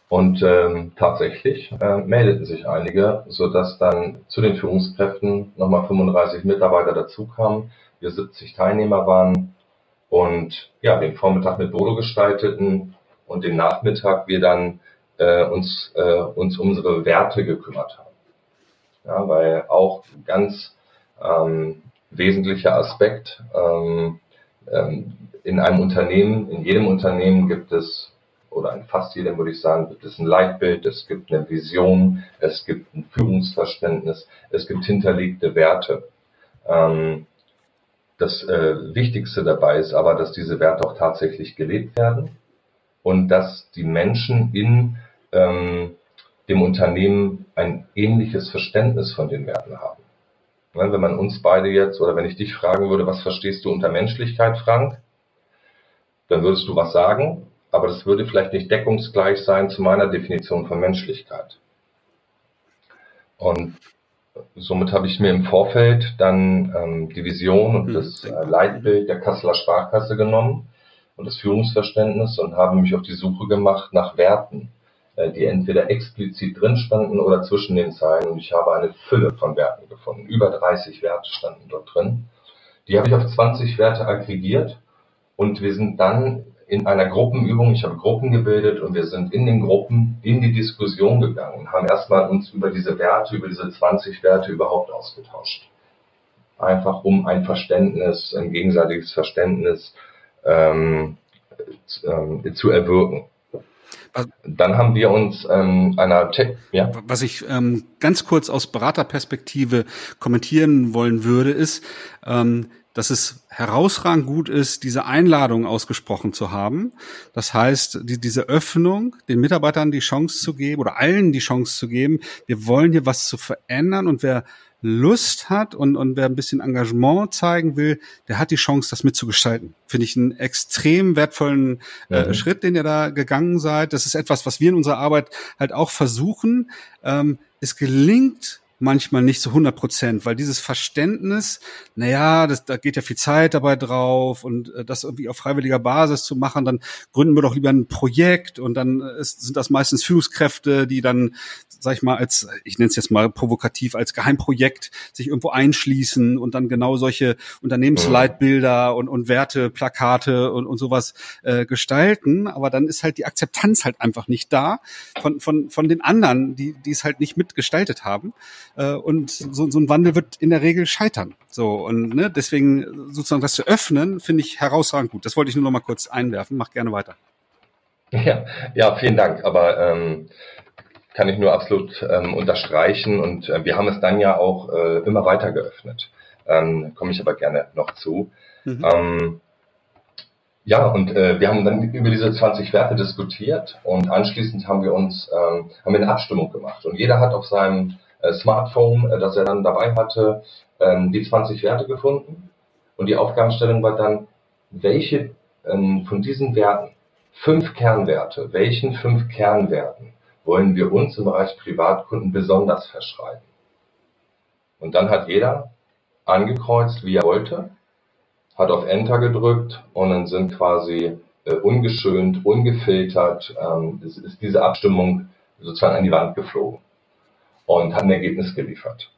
Und ähm, tatsächlich äh, meldeten sich einige, so dass dann zu den Führungskräften nochmal 35 Mitarbeiter dazukamen, wir 70 Teilnehmer waren und ja, den Vormittag mit Bodo gestalteten und den Nachmittag wir dann äh, uns, äh, uns unsere Werte gekümmert haben. Ja, weil auch ganz ähm, wesentlicher Aspekt ähm, ähm, in einem Unternehmen, in jedem Unternehmen gibt es oder in fast jedem würde ich sagen, gibt es ein Leitbild, es gibt eine Vision, es gibt ein Führungsverständnis, es gibt hinterlegte Werte. Ähm, das äh, Wichtigste dabei ist aber, dass diese Werte auch tatsächlich gelebt werden und dass die Menschen in ähm, dem Unternehmen ein ähnliches Verständnis von den Werten haben. Wenn man uns beide jetzt oder wenn ich dich fragen würde, was verstehst du unter Menschlichkeit, Frank? Dann würdest du was sagen, aber das würde vielleicht nicht deckungsgleich sein zu meiner Definition von Menschlichkeit. Und somit habe ich mir im Vorfeld dann ähm, die Vision und hm, das äh, Leitbild der Kasseler Sparkasse genommen und das Führungsverständnis und habe mich auf die Suche gemacht nach Werten, äh, die entweder explizit drin standen oder zwischen den Zeilen. Und ich habe eine Fülle von Werten gefunden. Über 30 Werte standen dort drin. Die habe ich auf 20 Werte aggregiert und wir sind dann in einer Gruppenübung, ich habe Gruppen gebildet und wir sind in den Gruppen in die Diskussion gegangen und haben erstmal uns über diese Werte, über diese 20 Werte überhaupt ausgetauscht. Einfach um ein Verständnis, ein gegenseitiges Verständnis ähm, ähm, zu erwirken. Dann haben wir uns ähm, einer Tech, ja. Was ich ähm, ganz kurz aus Beraterperspektive kommentieren wollen würde, ist, ähm, dass es herausragend gut ist, diese Einladung ausgesprochen zu haben. Das heißt, die, diese Öffnung, den Mitarbeitern die Chance zu geben oder allen die Chance zu geben, wir wollen hier was zu verändern und wer Lust hat und, und wer ein bisschen Engagement zeigen will, der hat die Chance, das mitzugestalten. Finde ich einen extrem wertvollen äh, mhm. Schritt, den ihr da gegangen seid. Das ist etwas, was wir in unserer Arbeit halt auch versuchen. Ähm, es gelingt manchmal nicht zu 100 Prozent, weil dieses Verständnis, naja, das, da geht ja viel Zeit dabei drauf und äh, das irgendwie auf freiwilliger Basis zu machen, dann gründen wir doch lieber ein Projekt und dann ist, sind das meistens Führungskräfte, die dann, sag ich mal, als, ich nenne es jetzt mal provokativ, als Geheimprojekt sich irgendwo einschließen und dann genau solche Unternehmensleitbilder und, und Werte, Plakate und, und sowas äh, gestalten. Aber dann ist halt die Akzeptanz halt einfach nicht da von, von, von den anderen, die, die es halt nicht mitgestaltet haben. Äh, und so, so ein Wandel wird in der Regel scheitern. So und ne, deswegen sozusagen das zu öffnen, finde ich herausragend gut. Das wollte ich nur noch mal kurz einwerfen. Mach gerne weiter. Ja, ja, vielen Dank. Aber ähm, kann ich nur absolut ähm, unterstreichen und äh, wir haben es dann ja auch äh, immer weiter geöffnet. Ähm, Komme ich aber gerne noch zu. Mhm. Ähm, ja, und äh, wir haben dann über diese 20 Werte diskutiert und anschließend haben wir uns ähm, haben wir eine Abstimmung gemacht und jeder hat auf seinem äh, Smartphone, äh, das er dann dabei hatte, ähm, die 20 Werte gefunden. Und die Aufgabenstellung war dann, welche ähm, von diesen Werten, fünf Kernwerte, welchen fünf Kernwerten wollen wir uns im Bereich Privatkunden besonders verschreiben? Und dann hat jeder angekreuzt, wie er wollte, hat auf Enter gedrückt und dann sind quasi äh, ungeschönt, ungefiltert, ähm, ist diese Abstimmung sozusagen an die Wand geflogen und hat ein Ergebnis geliefert.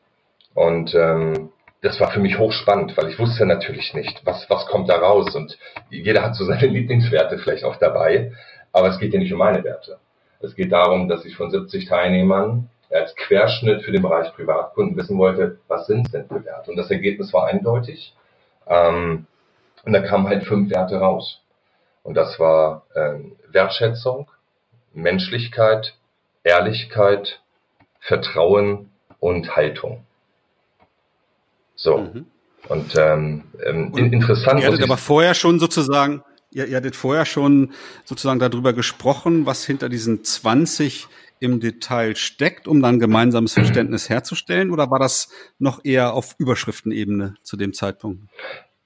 Und ähm, das war für mich hochspannend, weil ich wusste natürlich nicht, was, was kommt da raus. Und jeder hat so seine Lieblingswerte vielleicht auch dabei, aber es geht ja nicht um meine Werte. Es geht darum, dass ich von 70 Teilnehmern als Querschnitt für den Bereich Privatkunden wissen wollte, was sind denn für Werte? Und das Ergebnis war eindeutig. Ähm, und da kamen halt fünf Werte raus. Und das war ähm, Wertschätzung, Menschlichkeit, Ehrlichkeit, Vertrauen und Haltung. So. Mhm. Und, ähm, ähm, und interessant. Ihr hattet aber vorher schon sozusagen, ihr, ihr hattet vorher schon sozusagen darüber gesprochen, was hinter diesen 20 im Detail steckt, um dann gemeinsames Verständnis herzustellen? Oder war das noch eher auf Überschriftenebene zu dem Zeitpunkt?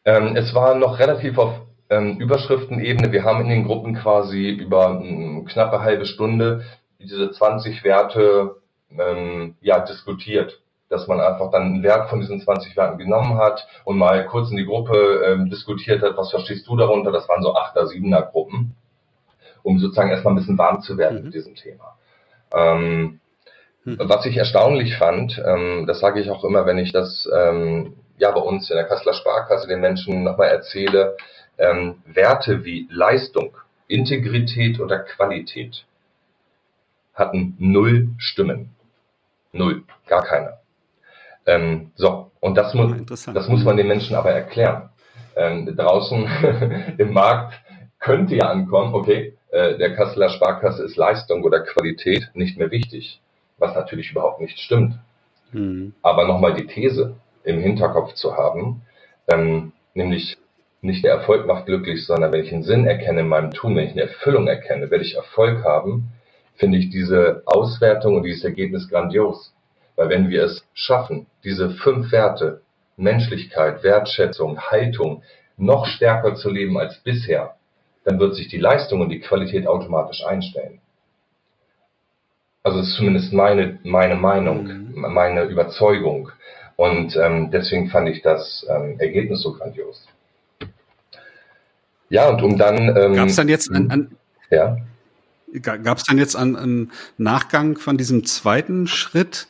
Ähm, es war noch relativ auf ähm, Überschriftenebene. Wir haben in den Gruppen quasi über eine knappe halbe Stunde diese 20 Werte ähm, ja, diskutiert. dass man einfach dann einen Wert von diesen 20 Werten genommen hat und mal kurz in die Gruppe ähm, diskutiert hat, was verstehst du darunter? Das waren so 8er, 7er Gruppen, um sozusagen erstmal ein bisschen warm zu werden mhm. mit diesem Thema. Ähm, mhm. Was ich erstaunlich fand, ähm, das sage ich auch immer, wenn ich das ähm, ja bei uns in der Kasseler Sparkasse den Menschen nochmal erzähle, ähm, Werte wie Leistung, Integrität oder Qualität hatten null Stimmen. Null, gar keine. Ähm, so, und das, mu das muss man den Menschen aber erklären. Ähm, draußen im Markt könnte ja ankommen, okay, äh, der Kasseler Sparkasse ist Leistung oder Qualität nicht mehr wichtig, was natürlich überhaupt nicht stimmt. Mhm. Aber nochmal die These im Hinterkopf zu haben, ähm, nämlich nicht der Erfolg macht glücklich, sondern wenn ich einen Sinn erkenne in meinem Tun, wenn ich eine Erfüllung erkenne, werde ich Erfolg haben, finde ich diese Auswertung und dieses Ergebnis grandios. Weil wenn wir es schaffen, diese fünf Werte, Menschlichkeit, Wertschätzung, Haltung, noch stärker zu leben als bisher, dann wird sich die Leistung und die Qualität automatisch einstellen. Also das ist zumindest meine, meine Meinung, mhm. meine Überzeugung. Und ähm, deswegen fand ich das ähm, Ergebnis so grandios. Ja, und um dann. Ähm, Gab es dann jetzt an, an ja? Gab es dann jetzt einen, einen Nachgang von diesem zweiten Schritt,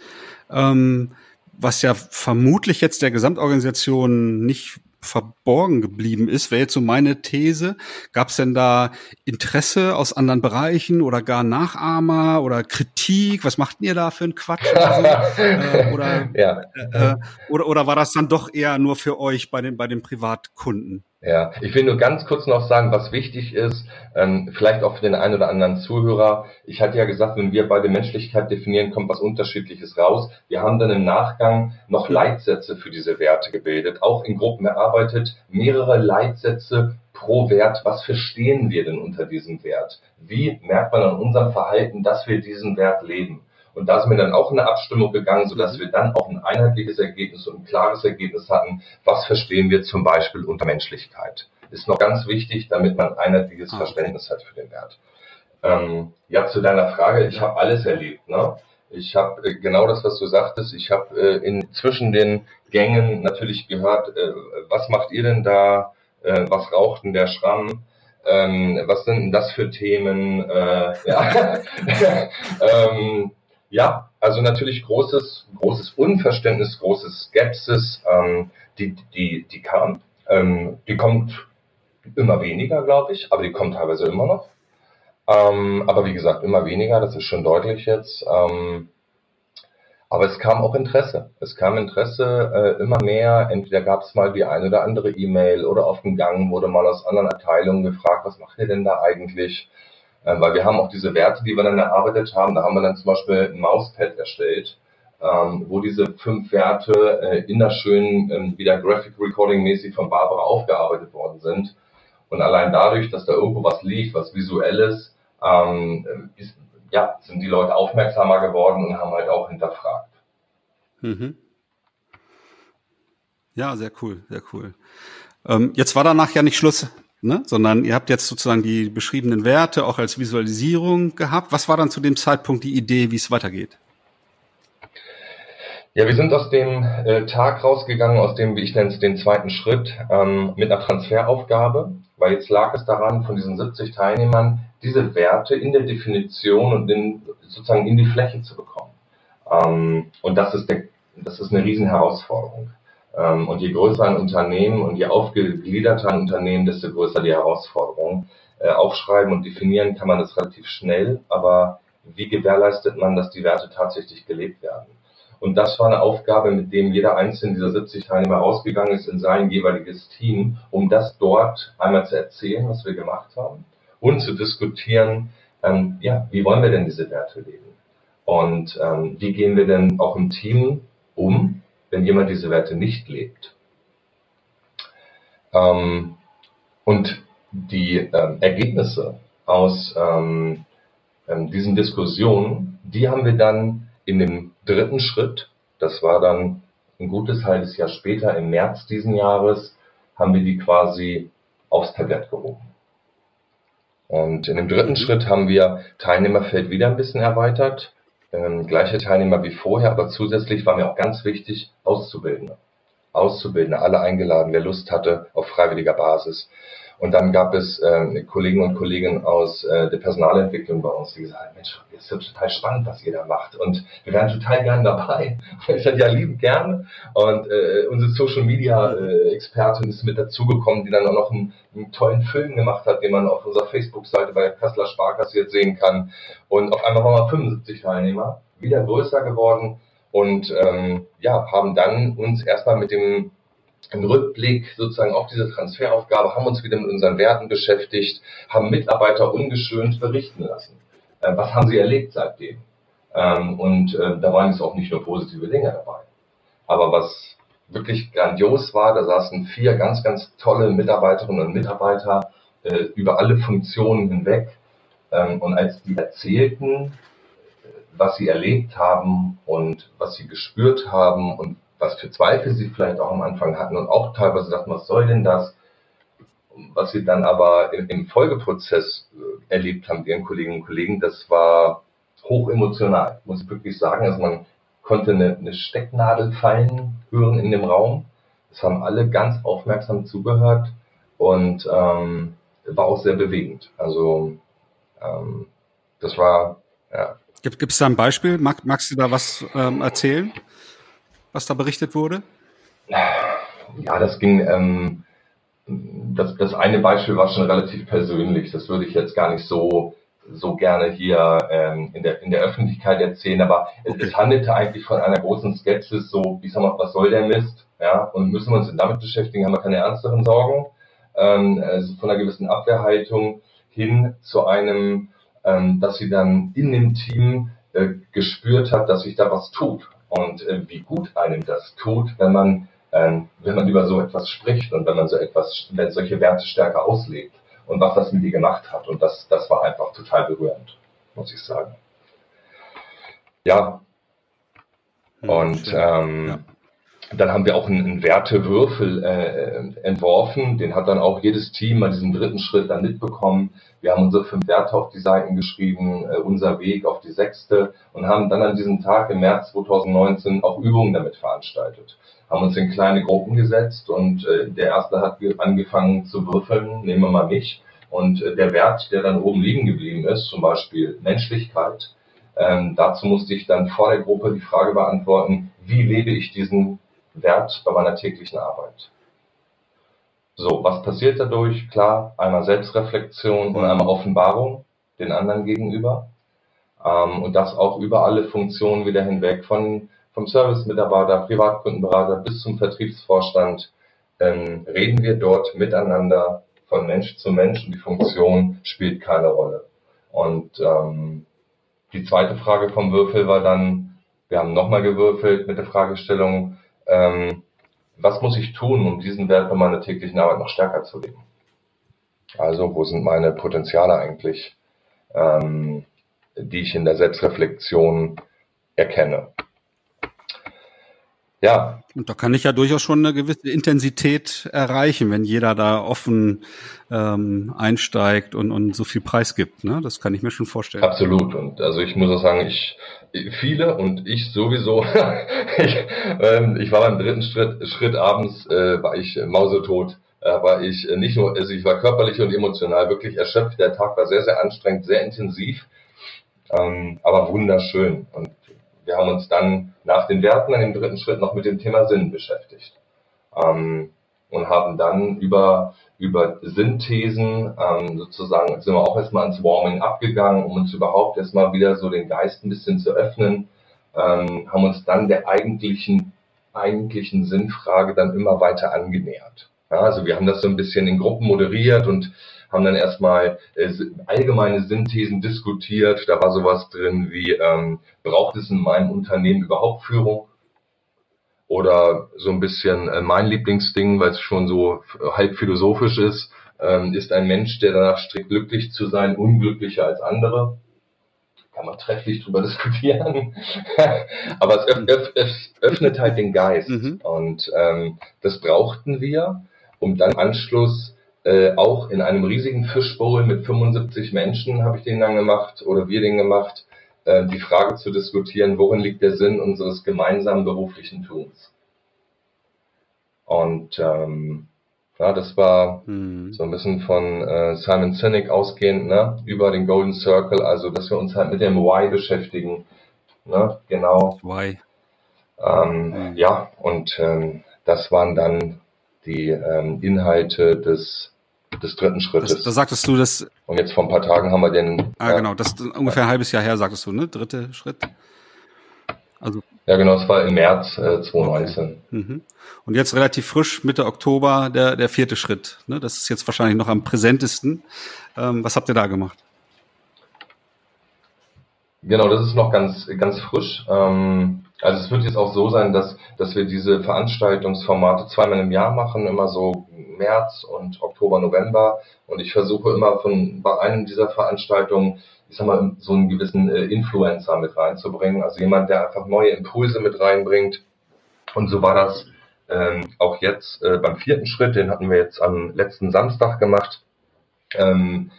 ähm, was ja vermutlich jetzt der Gesamtorganisation nicht verborgen geblieben ist, wäre jetzt so meine These. Gab es denn da Interesse aus anderen Bereichen oder gar Nachahmer oder Kritik? Was macht ihr da für einen Quatsch? Oder, so? äh, oder, ja. äh, oder, oder war das dann doch eher nur für euch bei den, bei den Privatkunden? Ja, ich will nur ganz kurz noch sagen, was wichtig ist, ähm, vielleicht auch für den einen oder anderen Zuhörer. Ich hatte ja gesagt, wenn wir beide Menschlichkeit definieren, kommt was Unterschiedliches raus. Wir haben dann im Nachgang noch Leitsätze für diese Werte gebildet, auch in Gruppen erarbeitet, mehrere Leitsätze pro Wert. Was verstehen wir denn unter diesem Wert? Wie merkt man an unserem Verhalten, dass wir diesen Wert leben? Und da sind wir dann auch in eine Abstimmung gegangen, sodass wir dann auch ein einheitliches Ergebnis und ein klares Ergebnis hatten. Was verstehen wir zum Beispiel unter Menschlichkeit? Ist noch ganz wichtig, damit man ein einheitliches ah, Verständnis hat für den Wert. Ähm, ja, zu deiner Frage, ich habe alles erlebt. Ne? Ich habe äh, genau das, was du sagtest. Ich habe äh, in zwischen den Gängen natürlich gehört, äh, was macht ihr denn da? Äh, was raucht denn der Schramm? Ähm, was sind denn das für Themen? Äh, ja. ähm, ja, also natürlich großes, großes Unverständnis, großes Skepsis, ähm, die, die, die kam. Ähm, die kommt immer weniger, glaube ich, aber die kommt teilweise immer noch. Ähm, aber wie gesagt, immer weniger, das ist schon deutlich jetzt. Ähm, aber es kam auch Interesse. Es kam Interesse äh, immer mehr. Entweder gab es mal die eine oder andere E-Mail oder auf dem Gang wurde mal aus anderen Abteilungen gefragt, was macht ihr denn da eigentlich? Ähm, weil wir haben auch diese Werte, die wir dann erarbeitet haben. Da haben wir dann zum Beispiel ein Mauspad erstellt, ähm, wo diese fünf Werte äh, in der schönen, ähm, wieder Graphic Recording mäßig von Barbara aufgearbeitet worden sind. Und allein dadurch, dass da irgendwo was liegt, was visuelles, ähm, ist, ja, sind die Leute aufmerksamer geworden und haben halt auch hinterfragt. Mhm. Ja, sehr cool, sehr cool. Ähm, jetzt war danach ja nicht Schluss ne? sondern ihr habt jetzt sozusagen die beschriebenen Werte auch als Visualisierung gehabt. Was war dann zu dem Zeitpunkt die Idee, wie es weitergeht? Ja, wir sind aus dem äh, Tag rausgegangen, aus dem, wie ich nenne es, den zweiten Schritt, ähm, mit einer Transferaufgabe, weil jetzt lag es daran, von diesen 70 Teilnehmern diese Werte in der Definition und in, sozusagen in die Fläche zu bekommen. Ähm, und das ist, der, das ist eine riesen Herausforderung. Ähm, und je größer ein Unternehmen und je aufgegliederter ein Unternehmen, desto größer die Herausforderung. Äh, aufschreiben und definieren kann man das relativ schnell, aber wie gewährleistet man, dass die Werte tatsächlich gelebt werden? Und das war eine Aufgabe, mit dem jeder einzelne dieser 70 Teilnehmer rausgegangen ist in sein jeweiliges Team, um das dort einmal zu erzählen, was wir gemacht haben und zu diskutieren, ähm, ja, wie wollen wir denn diese Werte leben? Und ähm, wie gehen wir denn auch im Team um, wenn jemand diese Werte nicht lebt. Ähm, und die ähm, Ergebnisse aus ähm, ähm, diesen Diskussionen, die haben wir dann in dem dritten Schritt, das war dann ein gutes halbes Jahr später, im März diesen Jahres, haben wir die quasi aufs Tablett gehoben. Und in dem dritten mhm. Schritt haben wir Teilnehmerfeld wieder ein bisschen erweitert ähm, gleiche Teilnehmer wie vorher, aber zusätzlich war mir auch ganz wichtig, Auszubildende. Auszubildende, alle eingeladen, wer Lust hatte, auf freiwilliger Basis. Und dann gab es äh, Kollegen und Kolleginnen aus äh, der Personalentwicklung bei uns, die gesagt haben, Mensch, das ist ja total spannend, was ihr da macht. Und wir wären total gern dabei. Ich sagte, ja, lieben gern. Und äh, unsere Social Media äh, Expertin ist mit dazugekommen, die dann auch noch einen, einen tollen Film gemacht hat, den man auf unserer Facebook-Seite bei Kassler Sparkasse jetzt sehen kann. Und auf einmal waren wir 75 Teilnehmer, wieder größer geworden und ähm, ja, haben dann uns erstmal mit dem im Rückblick sozusagen auf diese Transferaufgabe, haben uns wieder mit unseren Werten beschäftigt, haben Mitarbeiter ungeschönt berichten lassen. Äh, was haben sie erlebt seitdem? Ähm, und äh, da waren jetzt auch nicht nur positive Dinge dabei. Aber was wirklich grandios war, da saßen vier ganz, ganz tolle Mitarbeiterinnen und Mitarbeiter äh, über alle Funktionen hinweg. Ähm, und als die erzählten, was sie erlebt haben und was sie gespürt haben und was für Zweifel sie vielleicht auch am Anfang hatten und auch teilweise dachten, was soll denn das? Was sie dann aber im, Folgeprozess äh, erlebt haben, ihren Kolleginnen und Kollegen, das war hoch emotional, muss ich wirklich sagen. Also man konnte eine, eine Stecknadel fallen hören in dem Raum. Es haben alle ganz aufmerksam zugehört und ähm, war auch sehr bewegend. Also ähm, das war ja. Gibt es da ein Beispiel? Mag, magst du da was ähm, erzählen? was da berichtet wurde? Ja, das ging, ähm, das, das eine Beispiel war schon relativ persönlich. Das würde ich jetzt gar nicht so, so gerne hier ähm, in, der, in der Öffentlichkeit erzählen, aber es, es handelte eigentlich von einer großen Skepsis, so, ich sag mal, was soll der Mist? Ja, und müssen wir uns damit beschäftigen, haben wir keine ernsteren Sorgen. Ähm, also von einer gewissen Abwehrhaltung hin zu einem, ähm, dass sie dann in dem Team äh, gespürt hat, dass sich da was tut und äh, wie gut einem das tut, wenn man, ähm, wenn man über so etwas spricht und wenn man so etwas, wenn solche Werte stärker auslebt und was das mit dir gemacht hat. Und das, das war einfach total berührend, muss ich sagen. Ja. Hm, und ähm, ja. Dann haben wir auch einen, einen Wertewürfel äh, entworfen. Den hat dann auch jedes Team bei diesem dritten Schritt dann mitbekommen. Wir haben unsere fünf Werte auf die Seiten geschrieben, äh, unser Weg auf die sechste und haben dann an diesem Tag im März 2019 auch Übungen damit veranstaltet. Haben uns in kleine Gruppen gesetzt und äh, der erste hat angefangen zu würfeln, nehmen wir mal mich. Und äh, der Wert, der dann oben liegen geblieben ist, zum Beispiel Menschlichkeit, ähm, dazu musste ich dann vor der Gruppe die Frage beantworten, wie lebe ich diesen Wert bei meiner täglichen Arbeit. So, was passiert dadurch? Klar, einmal Selbstreflexion und einmal Offenbarung den anderen gegenüber. Ähm, und das auch über alle Funktionen wieder hinweg, von, vom Service-Mitarbeiter, Privatkundenberater bis zum Vertriebsvorstand, ähm, reden wir dort miteinander von Mensch zu Mensch und die Funktion spielt keine Rolle. Und ähm, die zweite Frage vom Würfel war dann, wir haben nochmal gewürfelt mit der Fragestellung, ähm, was muss ich tun, um diesen Wert bei meiner täglichen Arbeit noch stärker zu leben? Also, wo sind meine Potenziale eigentlich, ähm, die ich in der Selbstreflexion erkenne? Ja. Und da kann ich ja durchaus schon eine gewisse Intensität erreichen, wenn jeder da offen ähm, einsteigt und, und so viel Preis gibt. Ne? Das kann ich mir schon vorstellen. Absolut. Und also ich muss auch sagen, ich viele und ich sowieso. ich, ähm, ich war beim dritten Schritt, Schritt abends, äh, war ich mausetot. Äh, war ich nicht nur, also ich war körperlich und emotional wirklich erschöpft. Der Tag war sehr, sehr anstrengend, sehr intensiv, ähm, aber wunderschön. Und wir haben uns dann nach den Werten an dem dritten Schritt noch mit dem Thema Sinn beschäftigt ähm, und haben dann über über Synthesen ähm, sozusagen sind wir auch erstmal ans Warming abgegangen, um uns überhaupt erstmal wieder so den Geist ein bisschen zu öffnen, ähm, haben uns dann der eigentlichen eigentlichen Sinnfrage dann immer weiter angenähert. Ja, also wir haben das so ein bisschen in Gruppen moderiert und haben dann erstmal äh, allgemeine Synthesen diskutiert. Da war sowas drin wie, ähm, braucht es in meinem Unternehmen überhaupt Führung? Oder so ein bisschen äh, mein Lieblingsding, weil es schon so halb philosophisch ist, ähm, ist ein Mensch, der danach strebt, glücklich zu sein, unglücklicher als andere. Kann man trefflich drüber diskutieren. Aber es, öff, öff, öffnet halt den Geist. Mhm. Und ähm, das brauchten wir, um dann Anschluss äh, auch in einem riesigen Fischbowl mit 75 Menschen habe ich den dann gemacht oder wir den gemacht, äh, die Frage zu diskutieren, worin liegt der Sinn unseres gemeinsamen beruflichen Tuns. Und ähm, ja, das war hm. so ein bisschen von äh, Simon Sinek ausgehend, ne, über den Golden Circle, also dass wir uns halt mit dem Why beschäftigen, ne, genau. Why. Ähm, hm. Ja, und ähm, das waren dann die ähm, Inhalte des des dritten Schrittes. Da sagtest du das. Und jetzt vor ein paar Tagen haben wir den. Ah, ja, genau, das ungefähr ein halbes Jahr her, sagtest du, ne? Dritte Schritt. Also. Ja, genau, es war im März äh, 2019. Okay. Mhm. Und jetzt relativ frisch, Mitte Oktober, der, der vierte Schritt. Ne? Das ist jetzt wahrscheinlich noch am präsentesten. Ähm, was habt ihr da gemacht? Genau, das ist noch ganz, ganz frisch. Ähm, also es wird jetzt auch so sein, dass, dass wir diese Veranstaltungsformate zweimal im Jahr machen, immer so März und Oktober, November. Und ich versuche immer von bei einem dieser Veranstaltungen, ich sag mal, so einen gewissen äh, Influencer mit reinzubringen. Also jemand, der einfach neue Impulse mit reinbringt. Und so war das ähm, auch jetzt äh, beim vierten Schritt, den hatten wir jetzt am letzten Samstag gemacht. Ähm,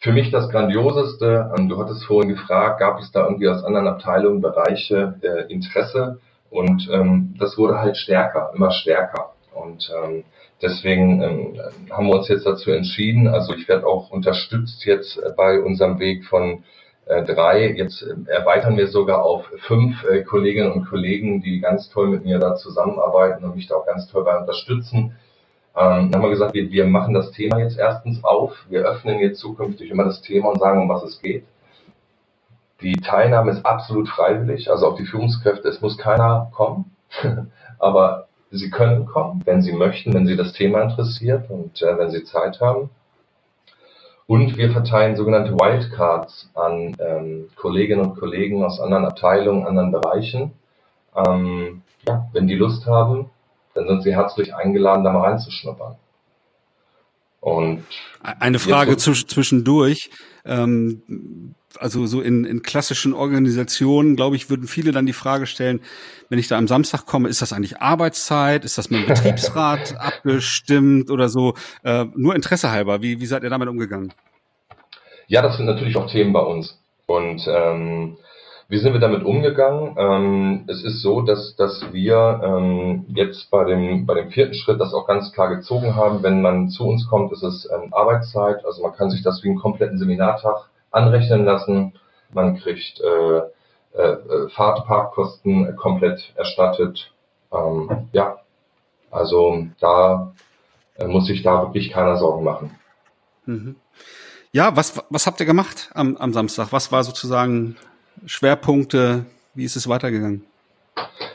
für mich das Grandioseste, ähm, du hattest vorhin gefragt, gab es da irgendwie aus anderen Abteilungen, Bereiche äh, Interesse und ähm, das wurde halt stärker, immer stärker. Und ähm, deswegen ähm, haben wir uns jetzt dazu entschieden, also ich werde auch unterstützt jetzt bei unserem Weg von äh, drei, jetzt äh, erweitern wir sogar auf fünf äh, Kolleginnen und Kollegen, die ganz toll mit mir da zusammenarbeiten und mich da auch ganz toll bei unterstützen ähm, haben wir gesagt, wir, wir machen das Thema jetzt erstens auf. Wir öffnen jetzt zukünftig immer das Thema und sagen, um was es geht. Die Teilnahme ist absolut freiwillig, also auch die Führungskräfte, es muss keiner kommen. Aber sie können kommen, wenn sie möchten, wenn sie das Thema interessiert und äh, wenn sie Zeit haben. Und wir verteilen sogenannte Wildcards an ähm, Kolleginnen und Kollegen aus anderen Abteilungen, anderen Bereichen. Ähm, ja, wenn die Lust haben, dann sind Sie herzlich eingeladen, da mal reinzuschnuppern. Und eine Frage zwischendurch. Ähm, also so in, in klassischen Organisationen, glaube ich, würden viele dann die Frage stellen, wenn ich da am Samstag komme, ist das eigentlich Arbeitszeit? Ist das mit dem Betriebsrat abgestimmt oder so? Äh, nur Interesse halber, wie, wie seid ihr damit umgegangen? Ja, das sind natürlich auch Themen bei uns. Und ähm, wie sind wir damit umgegangen? Ähm, es ist so, dass, dass wir ähm, jetzt bei dem, bei dem vierten Schritt das auch ganz klar gezogen haben. Wenn man zu uns kommt, ist es ähm, Arbeitszeit. Also man kann sich das wie einen kompletten Seminartag anrechnen lassen. Man kriegt äh, äh, Fahrtparkkosten komplett erstattet. Ähm, ja, also da äh, muss sich da wirklich keiner Sorgen machen. Mhm. Ja, was, was habt ihr gemacht am, am Samstag? Was war sozusagen Schwerpunkte? Wie ist es weitergegangen?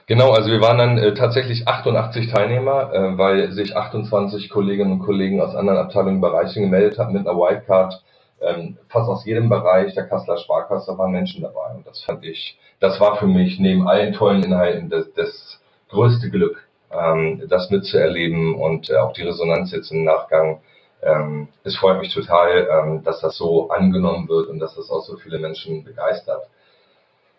Genau, also wir waren dann äh, tatsächlich 88 Teilnehmer, äh, weil sich 28 Kolleginnen und Kollegen aus anderen Abteilungen und Bereichen gemeldet haben mit einer Wildcard. Ähm, fast aus jedem Bereich der Kasseler Sparkasse waren Menschen dabei. Und das fand ich, das war für mich neben allen tollen Inhalten das, das größte Glück, ähm, das mitzuerleben und äh, auch die Resonanz jetzt im Nachgang. Ähm, es freut mich total, ähm, dass das so angenommen wird und dass das auch so viele Menschen begeistert.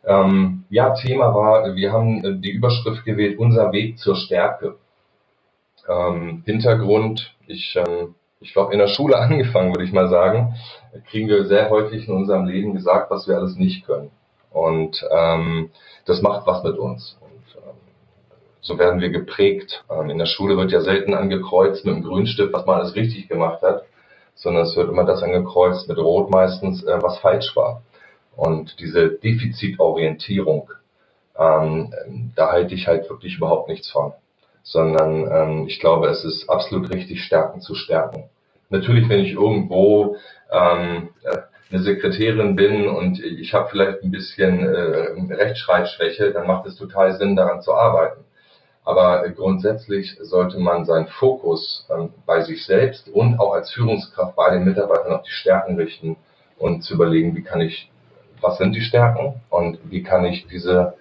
Ähm, ja, Thema war, wir haben äh, die Überschrift gewählt, unser Weg zur Stärke. Ähm, Hintergrund, ich, ähm, ich glaube, in der Schule angefangen, würde ich mal sagen, kriegen wir sehr häufig in unserem Leben gesagt, was wir alles nicht können. Und ähm, das macht was mit uns. Und, ähm, so werden wir geprägt. Ähm, in der Schule wird ja selten angekreuzt mit einem Grünstift, was man alles richtig gemacht hat, sondern es wird immer das angekreuzt mit Rot meistens, äh, was falsch war. Und diese Defizitorientierung, ähm, da halte ich halt wirklich überhaupt nichts von. Sondern ähm, ich glaube, es ist absolut richtig, Stärken zu stärken. Natürlich, wenn ich irgendwo ähm, äh, eine Sekretärin bin und ich habe vielleicht ein bisschen äh, Rechtschreibschwäche, dann macht es total Sinn, daran zu arbeiten. Aber grundsätzlich sollte man seinen Fokus ähm, bei sich selbst und auch als Führungskraft bei den Mitarbeitern auf die Stärken richten und zu überlegen, wie kann ich was sind die Stärken und wie kann ich diese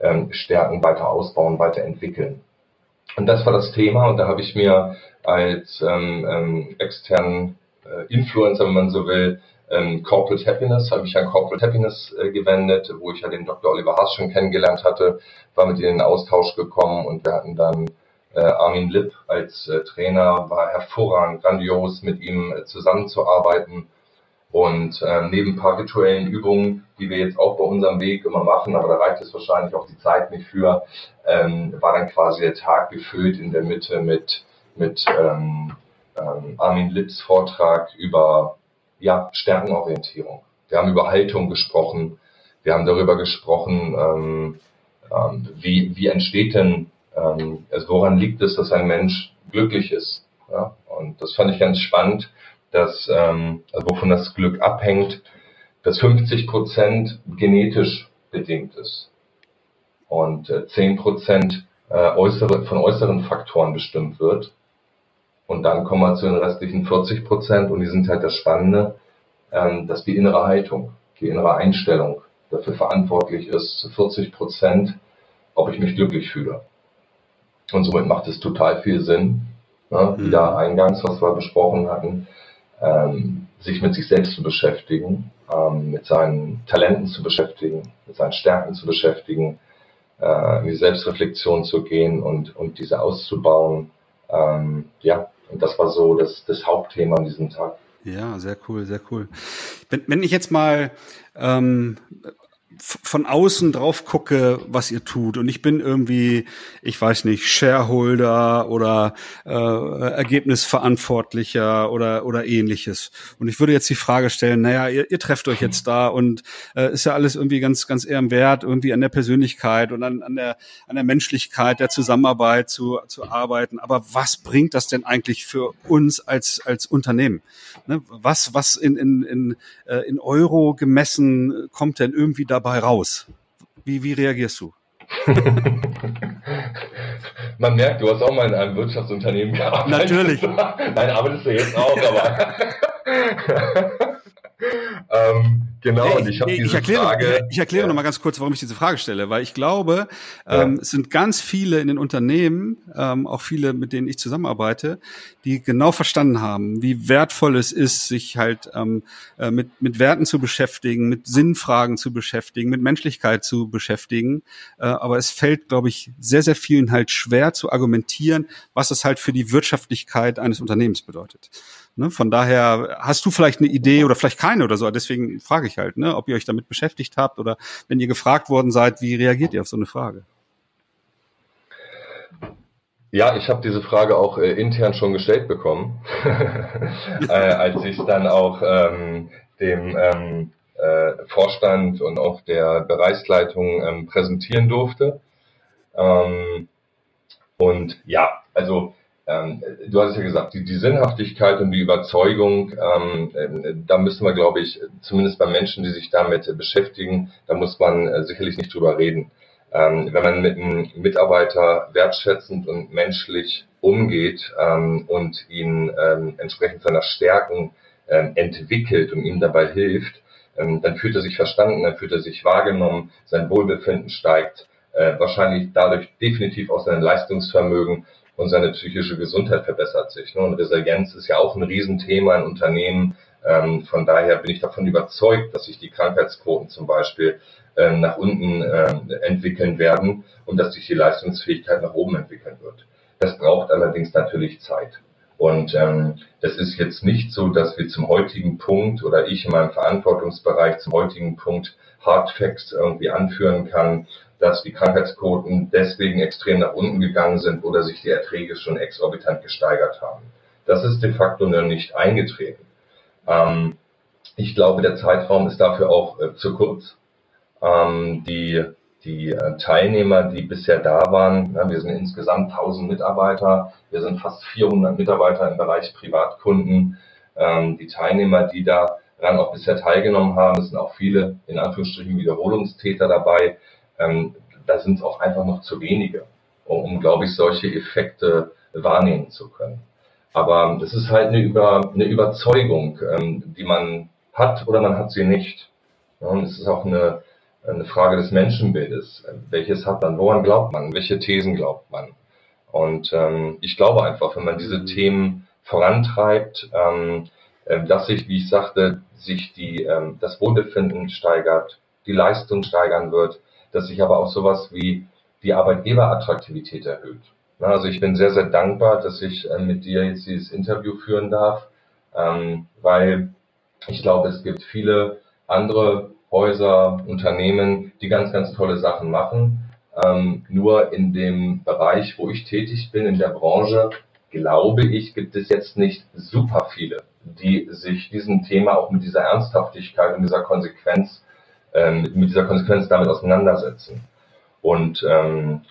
ähm, Stärken weiter ausbauen, weiterentwickeln. Und das war das Thema und da habe ich mir als ähm, ähm, externen äh, Influencer, wenn man so will, ähm, Corporate Happiness, habe ich an Corporate Happiness äh, gewendet, wo ich ja den Dr. Oliver Haas schon kennengelernt hatte, war mit ihnen in Austausch gekommen und wir hatten dann äh, Armin Lipp als äh, Trainer, war hervorragend, grandios mit ihm äh, zusammenzuarbeiten Und äh, neben ein paar rituellen Übungen, die wir jetzt auch bei unserem Weg immer machen, aber da reicht es wahrscheinlich auch die Zeit nicht für, ähm, war dann quasi der Tag gefüllt in der Mitte mit, mit ähm, ähm, Armin Lips Vortrag über ja, Stärkenorientierung. Wir haben über Haltung gesprochen, wir haben darüber gesprochen, ähm, ähm, wie, wie entsteht denn, ähm, also woran liegt es, dass ein Mensch glücklich ist. Ja? Und das fand ich ganz spannend, dass, ähm, also wovon das Glück abhängt, dass 50 Prozent genetisch bedingt ist und äh, 10 Prozent äh, äußere, von äußeren Faktoren bestimmt wird. Und dann kommen wir zu den restlichen 40 Prozent und die sind halt das Spannende, ähm, dass die innere Haltung, die innere Einstellung dafür verantwortlich ist, zu 40 Prozent, ob ich mich glücklich fühle. Und somit macht es total viel Sinn, ne, mhm. wieder eingangs, was wir besprochen hatten, ähm, sich mit sich selbst zu beschäftigen, ähm, mit seinen Talenten zu beschäftigen, mit seinen Stärken zu beschäftigen, äh, in die Selbstreflexion zu gehen und, und diese auszubauen. Ähm, ja, und das war so das, das Hauptthema an diesem Tag. Ja, sehr cool, sehr cool. Wenn, wenn ich jetzt mal ähm, von außen drauf gucke, was ihr tut und ich bin irgendwie, ich weiß nicht, Shareholder oder äh, Ergebnisverantwortlicher oder oder ähnliches. Und ich würde jetzt die Frage stellen: Naja, ihr, ihr trefft euch jetzt da und äh, ist ja alles irgendwie ganz ganz ehrenwert, irgendwie an der Persönlichkeit und an, an der an der Menschlichkeit der Zusammenarbeit zu zu arbeiten. Aber was bringt das denn eigentlich für uns als als Unternehmen? Ne? Was was in in in, äh, in Euro gemessen kommt denn irgendwie dabei dabei raus? Wie, wie reagierst du? Man merkt, du hast auch mal in einem Wirtschaftsunternehmen gearbeitet. Natürlich. Nein, arbeitest du jetzt auch, aber. ähm, Genau, und ich habe diese ich erkläre, Frage. Ich, erkläre ja. noch mal ganz kurz, warum ich diese Frage stelle, weil ich glaube, ja. ähm, es sind ganz viele in den Unternehmen, ähm, auch viele, mit denen ich zusammenarbeite, die genau verstanden haben, wie wertvoll es ist, sich halt ähm, äh, mit, mit Werten zu beschäftigen, mit Sinnfragen zu beschäftigen, mit Menschlichkeit zu beschäftigen. Äh, aber es fällt, glaube ich, sehr, sehr vielen halt schwer zu argumentieren, was es halt für die Wirtschaftlichkeit eines Unternehmens bedeutet. Ne? Von daher hast du vielleicht eine Idee oder vielleicht keine oder so. Deswegen frage ich halt, ne, ob ihr euch damit beschäftigt habt oder wenn ihr gefragt worden seid, wie reagiert ihr auf so eine Frage? Ja, ich habe diese Frage auch äh, intern schon gestellt bekommen, äh, als ich dann auch ähm, dem ähm, äh, Vorstand und auch der Bereichsleitung ähm, präsentieren durfte. Ähm, und ja, also ähm, du hast ja gesagt, die, die, Sinnhaftigkeit und die Überzeugung, ähm, äh, da müssen wir, glaube ich, zumindest bei Menschen, die sich damit beschäftigen, da muss man äh, sicherlich nicht drüber reden. Ähm, wenn man mit einem Mitarbeiter wertschätzend und menschlich umgeht ähm, und ihn ähm, entsprechend seiner Stärken ähm, entwickelt und ihm dabei hilft, dann fühlt er sich verstanden, dann fühlt er sich wahrgenommen, sein Wohlbefinden steigt, äh, wahrscheinlich dadurch definitiv auch sein Leistungsvermögen und seine psychische Gesundheit verbessert sich. Ne? Und Resilienz ist ja auch ein Riesenthema in Unternehmen. Ähm, von daher bin ich davon überzeugt, dass sich die Krankheitsquoten zum Beispiel ähm, nach unten ähm, entwickeln werden und dass sich die Leistungsfähigkeit nach oben entwickeln wird. Das braucht allerdings natürlich Zeit. Und ähm, das ist jetzt nicht so, dass wir zum heutigen Punkt oder ich in meinem Verantwortungsbereich zum heutigen Punkt Hard Facts irgendwie anführen kann, dass die Krankheitsquoten deswegen extrem nach unten gegangen sind oder sich die Erträge schon exorbitant gesteigert haben. Das ist de facto noch nicht eingetreten. Ähm, ich glaube, der Zeitraum ist dafür auch äh, zu kurz. Ähm, die die äh, Teilnehmer, die bisher da waren, ja, wir sind insgesamt 1000 Mitarbeiter, wir sind fast 400 Mitarbeiter im Bereich Privatkunden. Ähm, die Teilnehmer, die daran auch bisher teilgenommen haben, es sind auch viele, in Anführungsstrichen, Wiederholungstäter dabei, ähm, da sind es auch einfach noch zu wenige, um, um glaube ich, solche Effekte wahrnehmen zu können. Aber das ist halt eine, Über, eine Überzeugung, ähm, die man hat oder man hat sie nicht. Ja, und es ist auch eine, eine Frage des Menschenbildes. Welches hat man? Woran glaubt man? Welche Thesen glaubt man? Und ähm, ich glaube einfach, wenn man diese mhm. Themen vorantreibt, ähm, äh, dass sich, wie ich sagte, sich die, ähm, das Wohlbefinden steigert, die Leistung steigern wird, dass sich aber auch sowas wie die Arbeitgeberattraktivität erhöht. Also ich bin sehr, sehr dankbar, dass ich äh, mit dir jetzt dieses Interview führen darf, ähm, weil Ich glaube, es gibt viele andere Häuser, Unternehmen, die ganz, ganz tolle Sachen machen. Ähm, nur in dem Bereich, wo ich tätig bin, in der Branche, glaube ich, gibt es jetzt nicht super viele, die sich diesem Thema auch mit dieser Ernsthaftigkeit und dieser Konsequenz, ähm, mit dieser Konsequenz damit auseinandersetzen. Und ähm,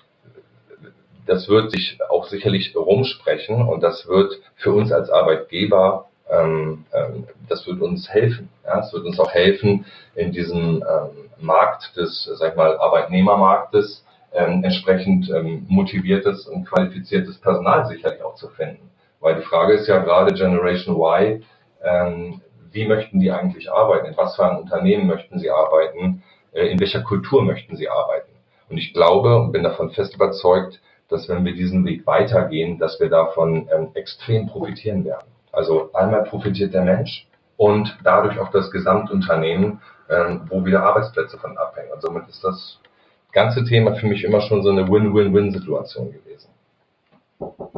das wird sich auch sicherlich rumsprechen und das wird für uns als Arbeitgeber, ähm, ähm, das wird uns helfen. Ja? Es wird uns auch helfen, in diesem ähm, Markt des, sag ich mal, Arbeitnehmermarktes ähm, entsprechend ähm, motiviertes und qualifiziertes Personal sicherlich auch zu finden. Weil die Frage ist ja gerade Generation Y, ähm, wie möchten die eigentlich arbeiten? In was für ein Unternehmen möchten sie arbeiten? Äh, in welcher Kultur möchten sie arbeiten? Und ich glaube und bin davon fest überzeugt, dass wenn wir diesen Weg weitergehen, dass wir davon ähm, extrem profitieren werden. Also einmal profitiert der Mensch und dadurch auch das Gesamtunternehmen, ähm, wo wieder Arbeitsplätze von abhängen. Und somit ist das ganze Thema für mich immer schon so eine Win-Win-Win-Situation gewesen.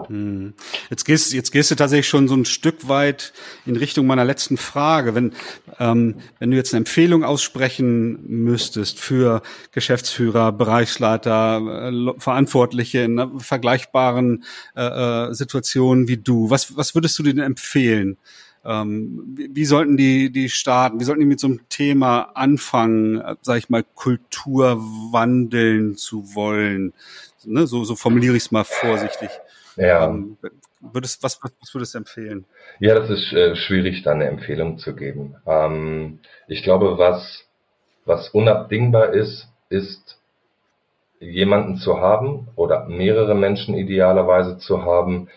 Hm. Jetzt gehst, jetzt gehst du tatsächlich schon so ein Stück weit in Richtung meiner letzten Frage. Wenn, ähm, wenn du jetzt eine Empfehlung aussprechen müsstest für Geschäftsführer, Bereichsleiter, äh, Verantwortliche in vergleichbaren äh, äh, Situationen wie du, was, was würdest du denen empfehlen? Ähm, wie, wie sollten die, die starten? Wie sollten die mit so einem Thema anfangen, äh, sag ich mal, Kultur wandeln zu wollen? Ne, so, so formuliere ich es mal vorsichtig. Ja. Ähm, würdest, was, was würdest du empfehlen? Ja, das ist äh, schwierig, da eine Empfehlung zu geben. Ähm, ich glaube, was, was unabdingbar ist, ist jemanden zu haben oder mehrere Menschen idealerweise zu haben,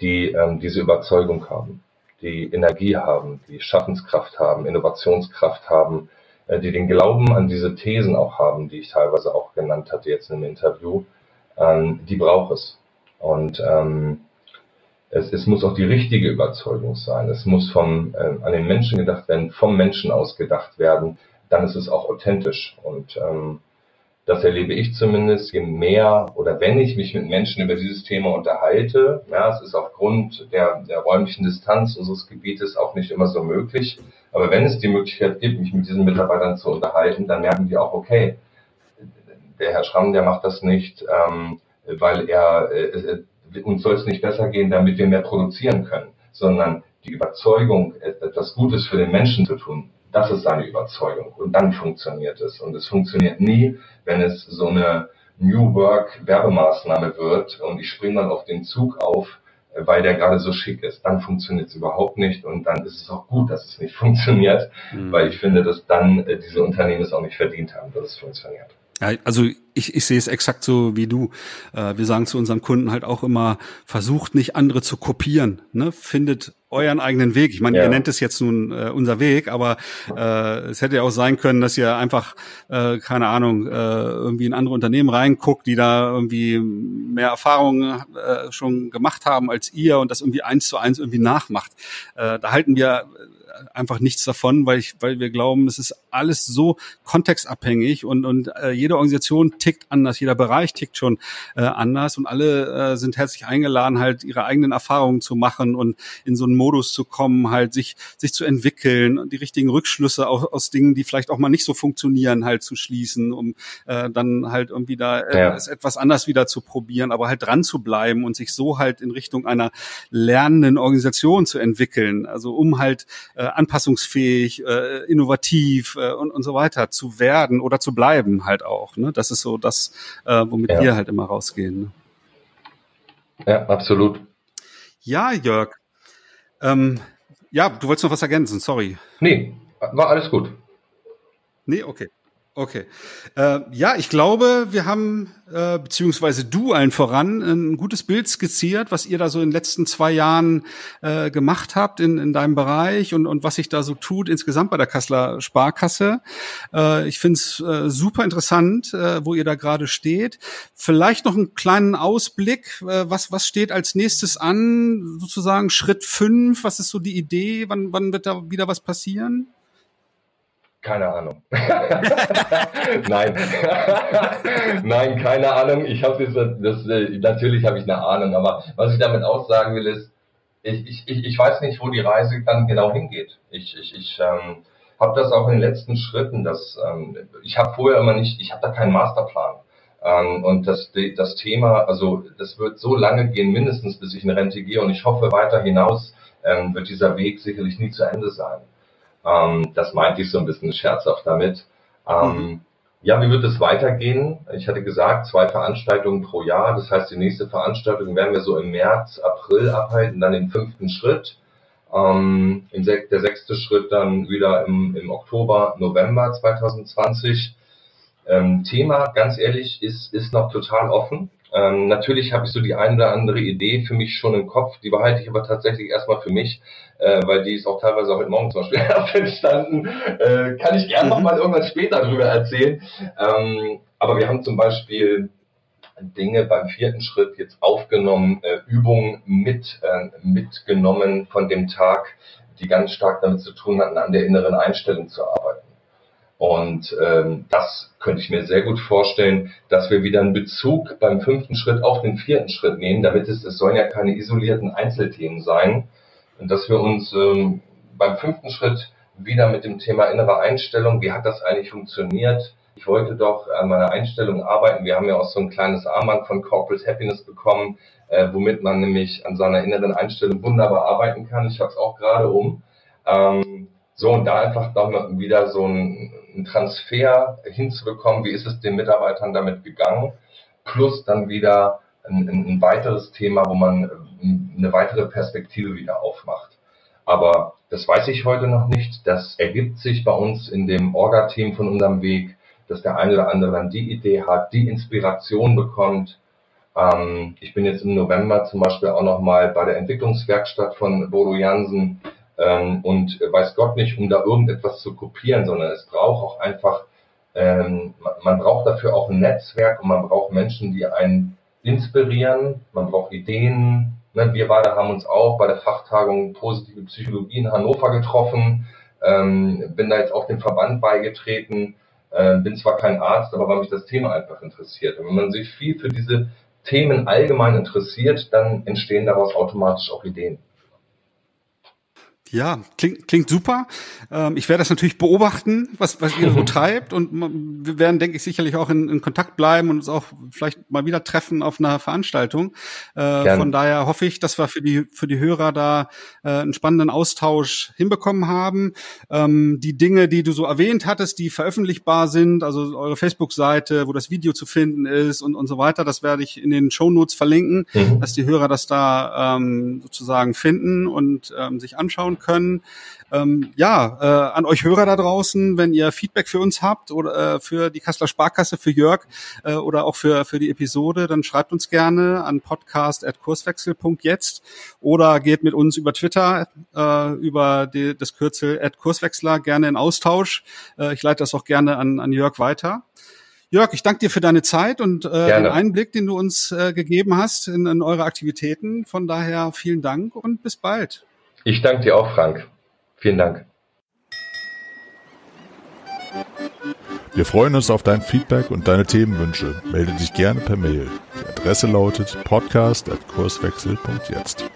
die ähm, diese Überzeugung haben, die Energie haben, die Schaffenskraft haben, Innovationskraft haben, äh, die den Glauben an diese Thesen auch haben, die ich teilweise auch genannt hatte jetzt im Interview, ähm, die braucht es. Und ähm, es, es muss auch die richtige Überzeugung sein. Es muss vom, äh, an den Menschen gedacht werden, vom Menschen aus gedacht werden. Dann ist es auch authentisch. Und ähm, das erlebe ich zumindest, je mehr oder wenn ich mich mit Menschen über dieses Thema unterhalte, ja, es ist aufgrund der, der räumlichen Distanz unseres Gebietes auch nicht immer so möglich, aber wenn es die Möglichkeit gibt, mich mit diesen Mitarbeitern zu unterhalten, dann merken die auch, okay, der Herr Schramm, der macht das nicht, ähm, weil er äh, äh, uns soll es nicht besser gehen, damit wir mehr produzieren können, sondern die Überzeugung, etwas Gutes für den Menschen zu tun, das ist seine Überzeugung. Und dann funktioniert es. Und es funktioniert nie, wenn es so eine New Work Werbemaßnahme wird und ich springe dann auf den Zug auf, weil der gerade so schick ist. Dann funktioniert es überhaupt nicht und dann ist es auch gut, dass es nicht funktioniert, mhm. weil ich finde, dass dann äh, diese Unternehmen es auch nicht verdient haben, dass es funktioniert. Ja, also ich, ich sehe es exakt so wie du. Äh, wir sagen zu unseren Kunden halt auch immer, versucht nicht andere zu kopieren, ne? findet euren eigenen Weg. Ich meine, ja. ihr nennt es jetzt nun äh, unser Weg, aber äh, es hätte ja auch sein können, dass ihr einfach, äh, keine Ahnung, äh, irgendwie in andere Unternehmen reinguckt, die da irgendwie mehr Erfahrungen äh, schon gemacht haben als ihr und das irgendwie eins zu eins irgendwie nachmacht. Äh, da halten wir einfach nichts davon, weil ich, weil wir glauben, es ist alles so kontextabhängig und und äh, jede Organisation tickt anders, jeder Bereich tickt schon äh, anders und alle äh, sind herzlich eingeladen, halt ihre eigenen Erfahrungen zu machen und in so einen Modus zu kommen, halt sich sich zu entwickeln und die richtigen Rückschlüsse aus, aus Dingen, die vielleicht auch mal nicht so funktionieren, halt zu schließen, um äh, dann halt irgendwie da äh, ja. es etwas anders wieder zu probieren, aber halt dran zu bleiben und sich so halt in Richtung einer lernenden Organisation zu entwickeln, also um halt äh, anpassungsfähig, äh, innovativ äh, und, und so weiter zu werden oder zu bleiben halt auch. Ne? Das ist so das, äh, womit ja. wir halt immer rausgehen. Ne? Ja, absolut. Ja, Jörg. Ähm, ja, du wolltest noch was ergänzen, sorry. Nee, war alles gut. Nee, okay. Okay. Äh, ja, ich glaube, wir haben, äh, beziehungsweise du allen voran, ein gutes Bild skizziert, was ihr da so in den letzten zwei Jahren äh, gemacht habt in, in deinem Bereich und, und was sich da so tut insgesamt bei der Kasseler Sparkasse. Äh, ich finde es äh, super interessant, äh, wo ihr da gerade steht. Vielleicht noch einen kleinen Ausblick. Äh, was, was steht als nächstes an? Sozusagen Schritt fünf. Was ist so die Idee? Wann, wann wird da wieder was passieren? Keine Ahnung. Nein. Nein, keine Ahnung. Ich habe das, das, natürlich habe ich eine Ahnung, aber was ich damit aussagen will ist, ich, ich, ich weiß nicht, wo die Reise dann genau hingeht. Ich, ich, ich ähm, habe das auch in den letzten Schritten, dass ähm, ich habe vorher immer nicht, ich habe da keinen Masterplan. Ähm, und das, das Thema, also das wird so lange gehen, mindestens bis ich in Rente gehe und ich hoffe weiter hinaus ähm, wird dieser Weg sicherlich nie zu Ende sein. Ähm, das meinte ich so ein bisschen scherzhaft damit. Ähm, mhm. Ja, wie wird es weitergehen? Ich hatte gesagt, zwei Veranstaltungen pro Jahr. Das heißt, die nächste Veranstaltung werden wir so im März, April abhalten, dann den fünften Schritt. Ähm, der sechste Schritt dann wieder im, im Oktober, November 2020. Ähm, Thema, ganz ehrlich, ist, ist noch total offen. Ähm, natürlich habe ich so die eine oder andere Idee für mich schon im Kopf, die behalte ich aber tatsächlich erstmal für mich, äh, weil die ist auch teilweise auch heute Morgen zum Beispiel entstanden. Äh, kann ich gerne nochmal irgendwann später darüber erzählen. Ähm, aber wir haben zum Beispiel Dinge beim vierten Schritt jetzt aufgenommen, äh, Übungen mit, äh, mitgenommen von dem Tag, die ganz stark damit zu tun hatten, an der inneren Einstellung zu arbeiten. Und ähm, das könnte ich mir sehr gut vorstellen, dass wir wieder einen Bezug beim fünften Schritt auf den vierten Schritt nehmen, damit es, es sollen ja keine isolierten Einzelthemen sein. Und dass wir uns ähm, beim fünften Schritt wieder mit dem Thema innere Einstellung, wie hat das eigentlich funktioniert? Ich wollte doch an meiner Einstellung arbeiten. Wir haben ja auch so ein kleines Armband von Corporate Happiness bekommen, äh, womit man nämlich an seiner inneren Einstellung wunderbar arbeiten kann. Ich habe es auch gerade um. Ähm, so, und da einfach noch wieder so ein, ein Transfer hinzubekommen, wie ist es den Mitarbeitern damit gegangen, plus dann wieder ein, ein weiteres Thema, wo man äh, eine weitere Perspektive wieder aufmacht. Aber das weiß ich heute noch nicht. Das ergibt sich bei uns in dem Orga-Team von unserem Weg, dass der eine oder andere dann die Idee hat, die Inspiration bekommt. Ähm, ich bin jetzt im November zum Beispiel auch nochmal bei der Entwicklungswerkstatt von Bodo Jansen ähm, und weiß Gott nicht, um da irgendetwas zu kopieren, sondern es braucht auch einfach, ähm, man braucht dafür auch ein Netzwerk und man braucht Menschen, die einen inspirieren, man braucht Ideen. Ne? Wir beide haben uns auch bei der Fachtagung Positive Psychologie in Hannover getroffen, ähm, bin da jetzt auch dem Verband beigetreten, äh, bin zwar kein Arzt, aber weil mich das Thema einfach interessiert. Und wenn man sich viel für diese Themen allgemein interessiert, dann entstehen daraus automatisch auch Ideen. Ja, klingt, klingt super. Ähm, ich werde das natürlich beobachten, was, was ihr so treibt. Und wir werden, denke ich, sicherlich auch in, in, Kontakt bleiben und uns auch vielleicht mal wieder treffen auf einer Veranstaltung. Äh, von daher hoffe ich, dass wir für die, für die Hörer da äh, einen spannenden Austausch hinbekommen haben. Ähm, die Dinge, die du so erwähnt hattest, die veröffentlichbar sind, also eure Facebook-Seite, wo das Video zu finden ist und, und so weiter, das werde ich in den Show Notes verlinken, mhm. dass die Hörer das da ähm, sozusagen finden und ähm, sich anschauen können. Ähm, ja, äh, an euch Hörer da draußen, wenn ihr Feedback für uns habt oder äh, für die Kasseler Sparkasse, für Jörg äh, oder auch für, für die Episode, dann schreibt uns gerne an podcast.kurswechsel.jetzt oder geht mit uns über Twitter äh, über die, das Kürzel Kurswechsler gerne in Austausch. Äh, ich leite das auch gerne an, an Jörg weiter. Jörg, ich danke dir für deine Zeit und äh, den Einblick, den du uns äh, gegeben hast in, in eure Aktivitäten. Von daher vielen Dank und bis bald. Ich danke dir auch, Frank. Vielen Dank. Wir freuen uns auf dein Feedback und deine Themenwünsche. Melde dich gerne per Mail. Die Adresse lautet podcast.kurswechsel.jetzt.